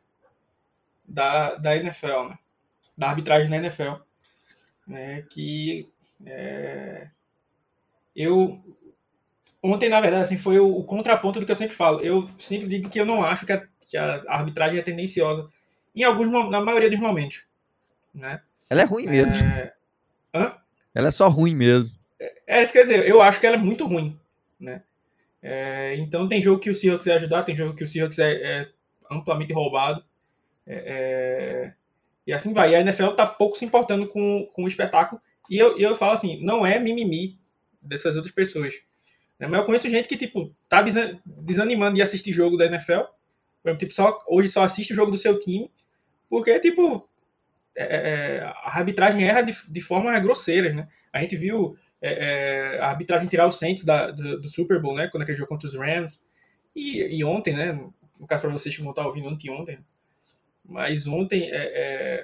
da, da NFL, né? da arbitragem na NFL. Né, que é, eu ontem, na verdade, assim, foi o, o, contraponto do que eu sempre falo. Eu sempre digo que eu não acho que a, que a arbitragem é tendenciosa em alguns, na maioria dos momentos. Né? Ela é ruim mesmo. É... Hã? Ela é só ruim mesmo. É, é, isso quer dizer, eu acho que ela é muito ruim. Né? É, então tem jogo que o Seahawks vai ajudar, tem jogo que o Seahawks é, é amplamente roubado. É, é e assim vai. E a NFL tá pouco se importando com, com o espetáculo. E eu, eu falo assim, não é mimimi dessas outras pessoas. Né? Mas eu conheço gente que, tipo, tá desanimando de assistir jogo da NFL. Tipo, só, hoje só assiste o jogo do seu time. Porque, tipo, é, é, é a arbitragem erra de, de formas grosseiras, né? A gente viu é, a arbitragem tirar o Saints da, do, do, Super Bowl, né? Quando aquele jogo contra os Rams. E, e ontem, né? No caso para vocês que vão estar ouvindo anteontem, mas ontem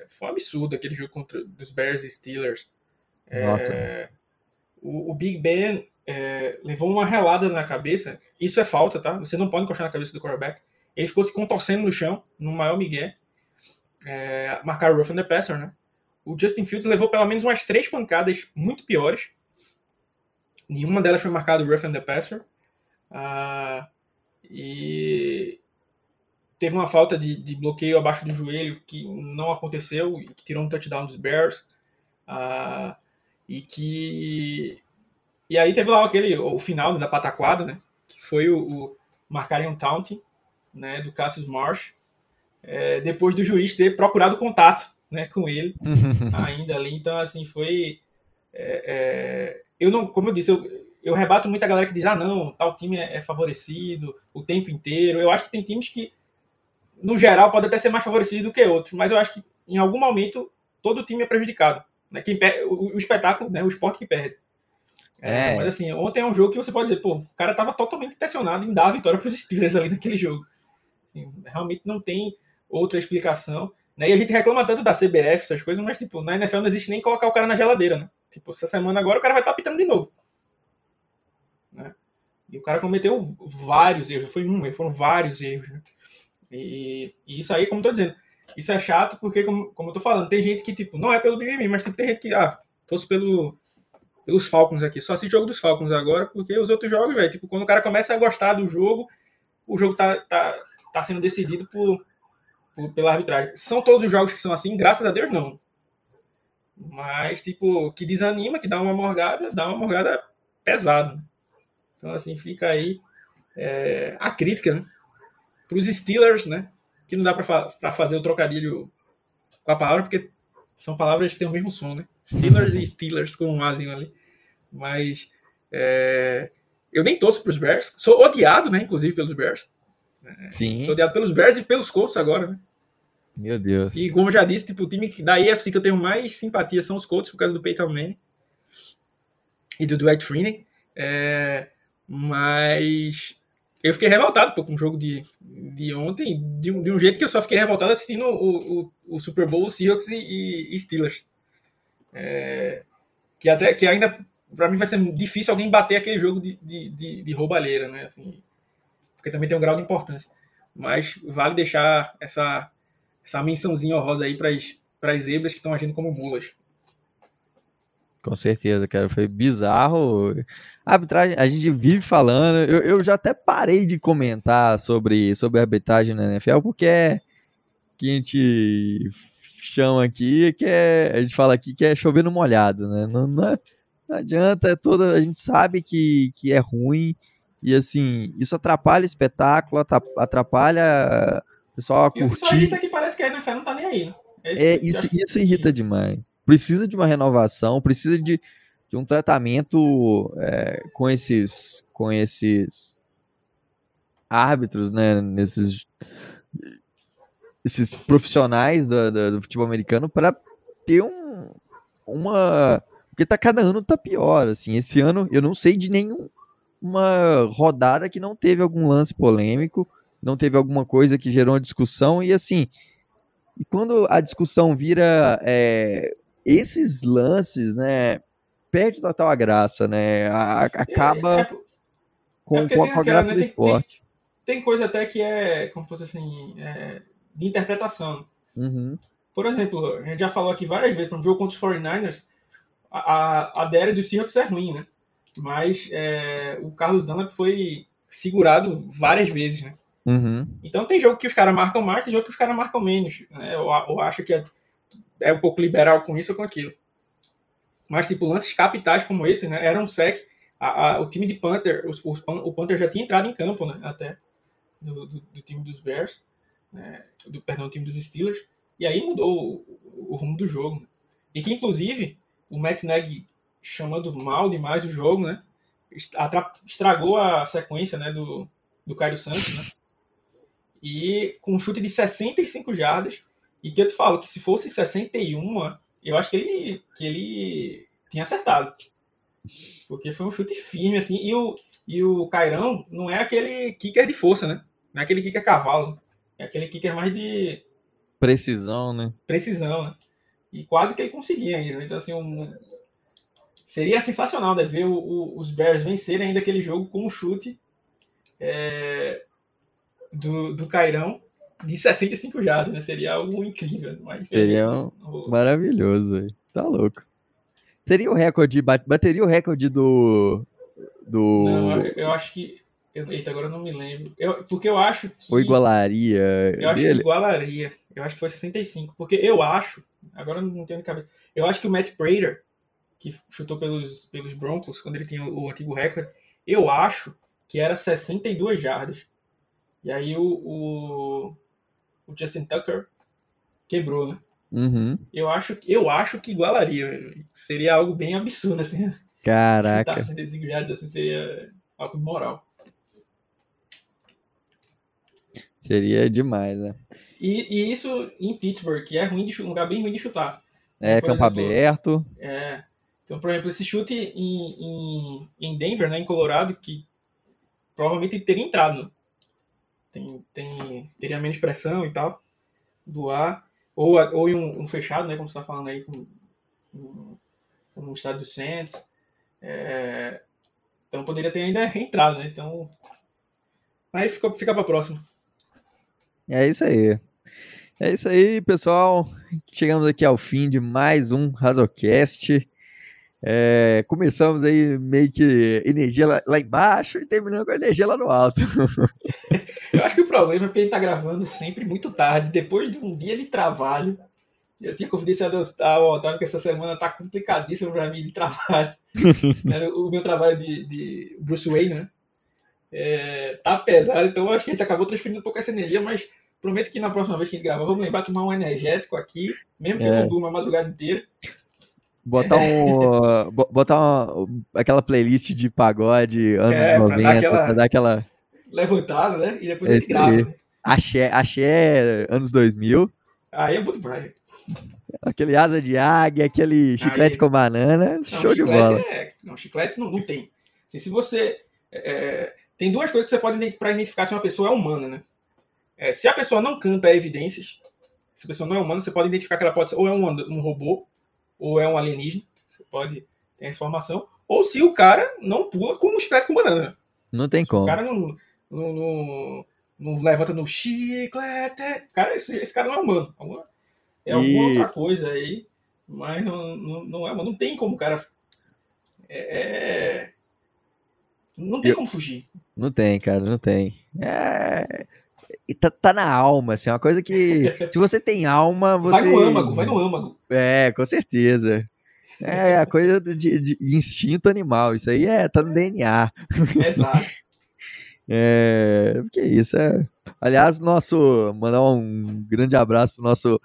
foi um absurdo aquele jogo contra os Bears e Steelers. É, o, o, Big Ben é, levou uma relada na cabeça. Isso é falta, tá? Você não pode encostar na cabeça do quarterback. Ele ficou se contorcendo no chão, no maior migué. É, marcaram o rough on the passer, né? O Justin Fields levou pelo menos umas três pancadas muito piores. Nenhuma delas foi marcada o rough on the passer. Ah, e teve uma falta de, de, bloqueio abaixo do joelho que não aconteceu e que tirou um touchdown dos Bears. Uh, e que. E aí teve lá aquele, o final né, da pataquada, né? Que foi o, o marcarem um taunting né, do Cassius Marsh. É, depois do juiz ter procurado contato né, com ele ainda ali. Então, assim, foi. É, é, eu não, como eu disse, eu, eu rebato muita galera que diz: ah, não, tal time é, favorecido o tempo inteiro. Eu acho que tem times que no geral, pode até ser mais favorecido do que outros, mas eu acho que em algum momento todo time é prejudicado. Né? Quem o, o, espetáculo, né? o esporte que perde. É. é. Mas assim, ontem é um jogo que você pode dizer, pô, o cara estava totalmente intencionado em dar a vitória para os Steelers ali naquele jogo. Assim, realmente não tem outra explicação. Né? E a gente reclama tanto da CBF, essas coisas, mas tipo, na NFL não existe nem colocar o cara na geladeira, né? Tipo, essa semana agora o cara vai estar tá pitando de novo. Né? E o cara cometeu vários erros, foi um, foram vários erros. Né? E, e, isso aí, como eu tô dizendo, isso é chato porque, como, como eu tô falando, tem gente que, tipo, não é pelo BBB, mas tem gente que, ah, fosse pelo, pelos Falcons aqui. Só o jogo dos Falcons agora, porque os outros jogos, velho, tipo, quando o cara começa a gostar do jogo, o jogo tá, tá, tá sendo decidido por, pela arbitragem. São todos os jogos que são assim? Graças a Deus, não. Mas, tipo, que desanima, que dá uma morgada, dá uma morgada pesada. Então, assim, fica aí é, a crítica, né? para os Steelers, né? Que não dá para fa fazer o trocadilho com a palavra, porque são palavras que têm o mesmo som, né? Steelers e Steelers com um azinho ali. Mas é, eu nem torço para os Bears. Sou odiado, né? Inclusive pelos Bears. Sim. Sou odiado pelos Bears e pelos Colts agora, né? Meu Deus. E como eu já disse, tipo, o time da IFC que eu tenho mais simpatia são os Colts por causa do Peyton Manning e do Dwight Freeney. É, mas eu fiquei revoltado pô, com o jogo de, de ontem, de um, de um jeito que eu só fiquei revoltado assistindo o, o, o Super Bowl, Seahawks e, e Steelers. É, que até que ainda para mim vai ser difícil alguém bater aquele jogo de, de, de, de roubalheira, né? Assim, porque também tem um grau de importância. Mas vale deixar essa, essa mençãozinha honrosa aí para as zebras que estão agindo como mulas. Com certeza, cara. Foi bizarro. A arbitragem, a gente vive falando. Eu, eu já até parei de comentar sobre, sobre a arbitragem na NFL, porque é que a gente chama aqui, que é, a gente fala aqui que é chover no molhado, né? Não, não, é, não adianta, é toda, a gente sabe que, que é ruim e assim, isso atrapalha o espetáculo, atrapalha o pessoal a curtir. O que só irrita é que parece que a NFL não tá nem aí, né? É, é isso, isso irrita demais precisa de uma renovação, precisa de, de um tratamento é, com esses com esses árbitros, né, nesses esses profissionais do, do, do futebol americano para ter um, uma porque tá cada ano tá pior, assim. Esse ano eu não sei de nenhum uma rodada que não teve algum lance polêmico, não teve alguma coisa que gerou uma discussão e assim. E quando a discussão vira é, esses lances, né, perde total a graça, né? A, acaba é, é, com, é com, a graça né, do esporte. Tem, tem, coisa até que é, como fosse assim, é, de interpretação. Uhum. Por exemplo, a gente já falou aqui várias vezes, para um jogo contra os 49ers, a, a, a DL do Seahawks é ruim, né? Mas é, o Carlos Dunlap foi segurado várias vezes, né? Uhum. Então tem jogo que os caras marcam mais, tem jogo que os caras marcam menos. Né? Eu, eu acho que é é um pouco liberal com isso ou com aquilo. Mas, tipo, lances capitais como esse, né? Era um sec. A, a, o time de Panther, os, os, o Panther já tinha entrado em campo, né? Até. Do, do, do time dos Bears. Né, do, perdão, do time dos Steelers. E aí mudou o, o rumo do jogo. Né? E que, inclusive, o Matt Nagy chamando mal demais o jogo, né? Estragou a sequência né, do, do Caio Santos, né? E com um chute de 65 jardas, e que eu te falo que se fosse 61, eu acho que ele, que ele tinha acertado. Porque foi um chute firme, assim. E o, e o Cairão não é aquele kicker de força, né? Não é aquele kicker cavalo. É aquele kicker mais de. Precisão, né? Precisão, né? E quase que ele conseguia ainda. Então, assim, um... seria sensacional né? ver o, o, os Bears vencerem ainda aquele jogo com um chute é... do, do Cairão de 65 jardas, né? Seria algo incrível. Mas Seria um... maravilhoso, aí. Tá louco. Seria o recorde, bateria o recorde do. do... Não, eu acho que. Eu, eita, agora eu não me lembro. Eu, porque eu acho que. Ou igualaria. Eu acho dele. que igualaria. Eu acho que foi 65. Porque eu acho. Agora eu não tenho de cabeça. Eu acho que o Matt Prater, que chutou pelos, pelos Broncos, quando ele tinha o, o antigo recorde, eu acho que era 62 jardas. E aí o, o, o Justin Tucker quebrou, né? Uhum. Eu, acho, eu acho que igualaria. Seria algo bem absurdo, assim. Caraca. Chutar 65 jardas, assim, seria algo moral. Seria demais, né? E, e, isso em Pittsburgh, que é ruim de, um lugar bem ruim de chutar. É, campo exemplo, aberto. É. Então, por exemplo, esse chute em, em, em Denver, né, em Colorado, que provavelmente teria entrado tem, tem, teria menos pressão e tal do ar, ou, ou em um, um fechado, né, como você está falando aí, com, com, no estádio do Saints. É, então poderia ter ainda entrado, né? Então. Aí fica, fica para próxima. É isso aí. É isso aí, pessoal. Chegamos aqui ao fim de mais um Razocast. É, começamos aí meio que energia lá, lá, embaixo e terminando com a energia lá no alto. Eu acho que o problema é que ele tá gravando sempre muito tarde, depois de um dia de trabalho. Eu tinha confidenciado ao Otávio que essa semana tá complicadíssima para mim de trabalho. o meu trabalho de, de Bruce Wayne, né? É, tá pesado, então eu acho que a gente acabou transferindo um pouco essa energia, mas prometo que na próxima vez que a gente gravar, vamos lembrar de tomar um energético aqui, mesmo que é. eu não durma a madrugada inteira. Botar um. botar uma, aquela playlist de pagode anos é, 90, pra dar aquela, pra dar aquela. Levantada, né? E depois Esse gente grava. Axé, axé anos 2000. Aí é muito praia. Aquele asa de águia, aquele chiclete Aí, com banana, não, show de bola. É, não, chiclete não, não tem. Assim, se você é, tem duas coisas que você pode para identificar se uma pessoa é humana, né? É, se a pessoa não canta evidências, se a pessoa não é humana, você pode identificar que ela pode ser ou é um, um robô ou é um alienígena. Você pode ter essa informação. Ou se o cara não pula como um chiclete com banana. Não tem como. O cara não, não, não, não levanta no chiclete. Cara, esse, esse cara não é humano. É alguma e... outra coisa aí. Mas não, não, não é humano. Não tem como o cara. É, é... Não tem Eu... como fugir. Não tem, cara, não tem. É. Tá, tá, na alma, assim, é uma coisa que. se você tem alma, você. Vai no âmago, vai no âmago. É, com certeza. É a coisa de, de, instinto animal, isso aí é, tá no DNA. Exato. é, que isso é. Aliás, nosso. Mandar um grande abraço pro nosso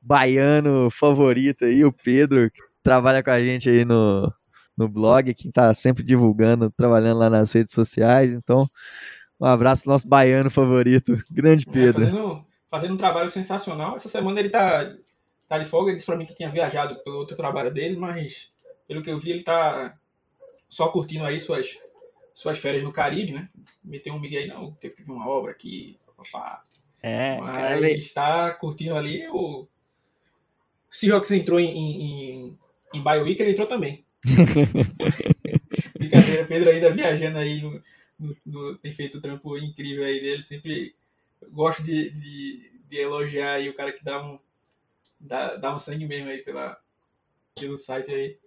baiano favorito aí, o Pedro, que trabalha com a gente aí no, no blog, que tá sempre divulgando, trabalhando lá nas redes sociais. Então, um abraço nosso baiano favorito, grande é, Pedro. É, fazendo, fazendo um trabalho sensacional. Essa semana ele tá tá de folga. Ele disse pra mim que tinha viajado pelo outro trabalho dele, mas pelo que eu vi, ele tá só curtindo aí suas, suas férias no Caribe, né? Meteu um migué aí, não, teve que ver uma obra aqui, papá. É, mas ele está curtindo ali. O Seahawks entrou em, em, em BioWeek, ele entrou também. Brincadeira, Pedro ainda viajando aí, no, no, tem feito um trampo incrível aí dele. Sempre gosto de, de, de elogiar aí o cara que dá um, dá, dá um sangue mesmo aí pela, pelo site aí.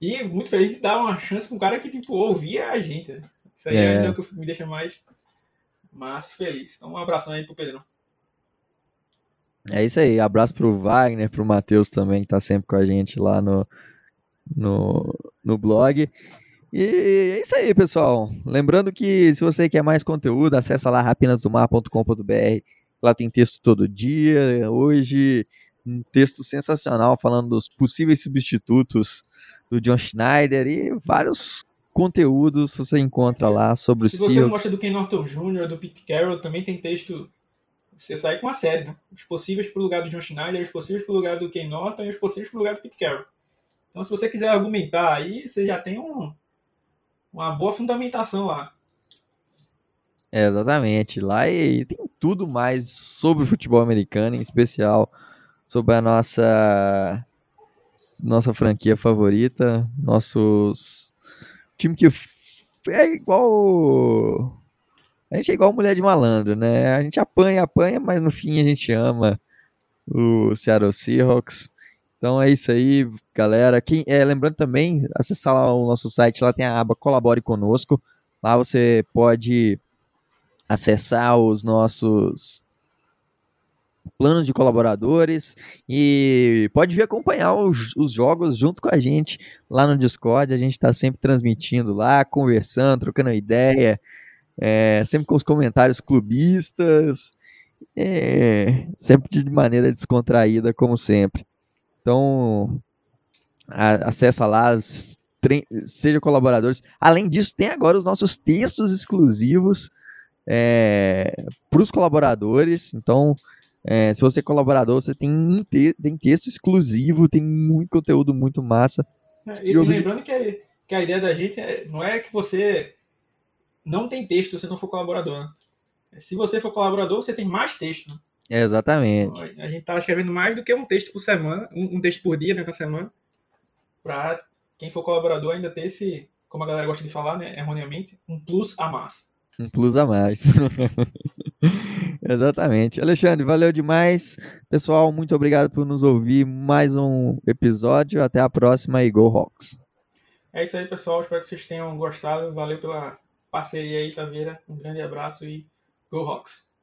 E muito feliz de dar uma chance para um cara que, tipo, ouvia a gente. Né? Isso aí é. é o que me deixa mais, mais feliz. Então, um abração aí pro Pedrão. É isso aí. Abraço pro Wagner, pro Matheus também, que tá sempre com a gente lá no, no, no blog. E é isso aí, pessoal. Lembrando que se você quer mais conteúdo, acessa lá rapinasdomar.com.br. Lá tem texto todo dia. Hoje um texto sensacional falando dos possíveis substitutos do John Schneider e vários conteúdos você encontra lá sobre Se o Se você não gosta do Ken Norton Jr., do Pete Carroll, também tem texto. Você sai com a série, né? Os possíveis para o lugar do John Schneider, os possíveis para o lugar do Ken Norton e os possíveis para o lugar do Pete Carroll. Então, se você quiser argumentar aí, você já tem um, uma boa fundamentação lá. É, exatamente. Lá e tem tudo mais sobre futebol americano, em especial sobre a nossa nossa franquia favorita, nossos time que é igual a gente é igual mulher de malandro, né? A gente apanha, apanha, mas no fim a gente ama o Seattle Seahawks. Então é isso aí, galera. Quem, é, lembrando também, acessar lá o nosso site, lá tem a aba Colabore Conosco. Lá você pode acessar os nossos planos de colaboradores e pode vir acompanhar os, os, jogos junto com a gente lá no Discord. A gente está sempre transmitindo lá, conversando, trocando ideia, é, sempre com os comentários clubistas, é, sempre de maneira descontraída, como sempre. Então, a, acessa lá, seja colaboradores. Além disso, tem agora os nossos textos exclusivos é, para os colaboradores. Então, é, se você é colaborador, você tem, um te tem texto exclusivo, tem muito conteúdo muito massa. É, e, e lembrando que a, que a ideia da gente é, não é que você não tem texto se você não for colaborador. Né? Se você for colaborador, você tem mais texto. Exatamente. A gente está escrevendo mais do que um texto por semana, um, um texto por dia, né, por semana, para quem for colaborador ainda ter esse, como a galera gosta de falar, né, erroneamente, um plus a mais. Um plus a mais. Exatamente. Alexandre, valeu demais. Pessoal, muito obrigado por nos ouvir. Mais um episódio. Até a próxima e Go Hawks. É isso aí, pessoal. Espero que vocês tenham gostado. Valeu pela parceria aí, Taveira. Um grande abraço e Go Hawks.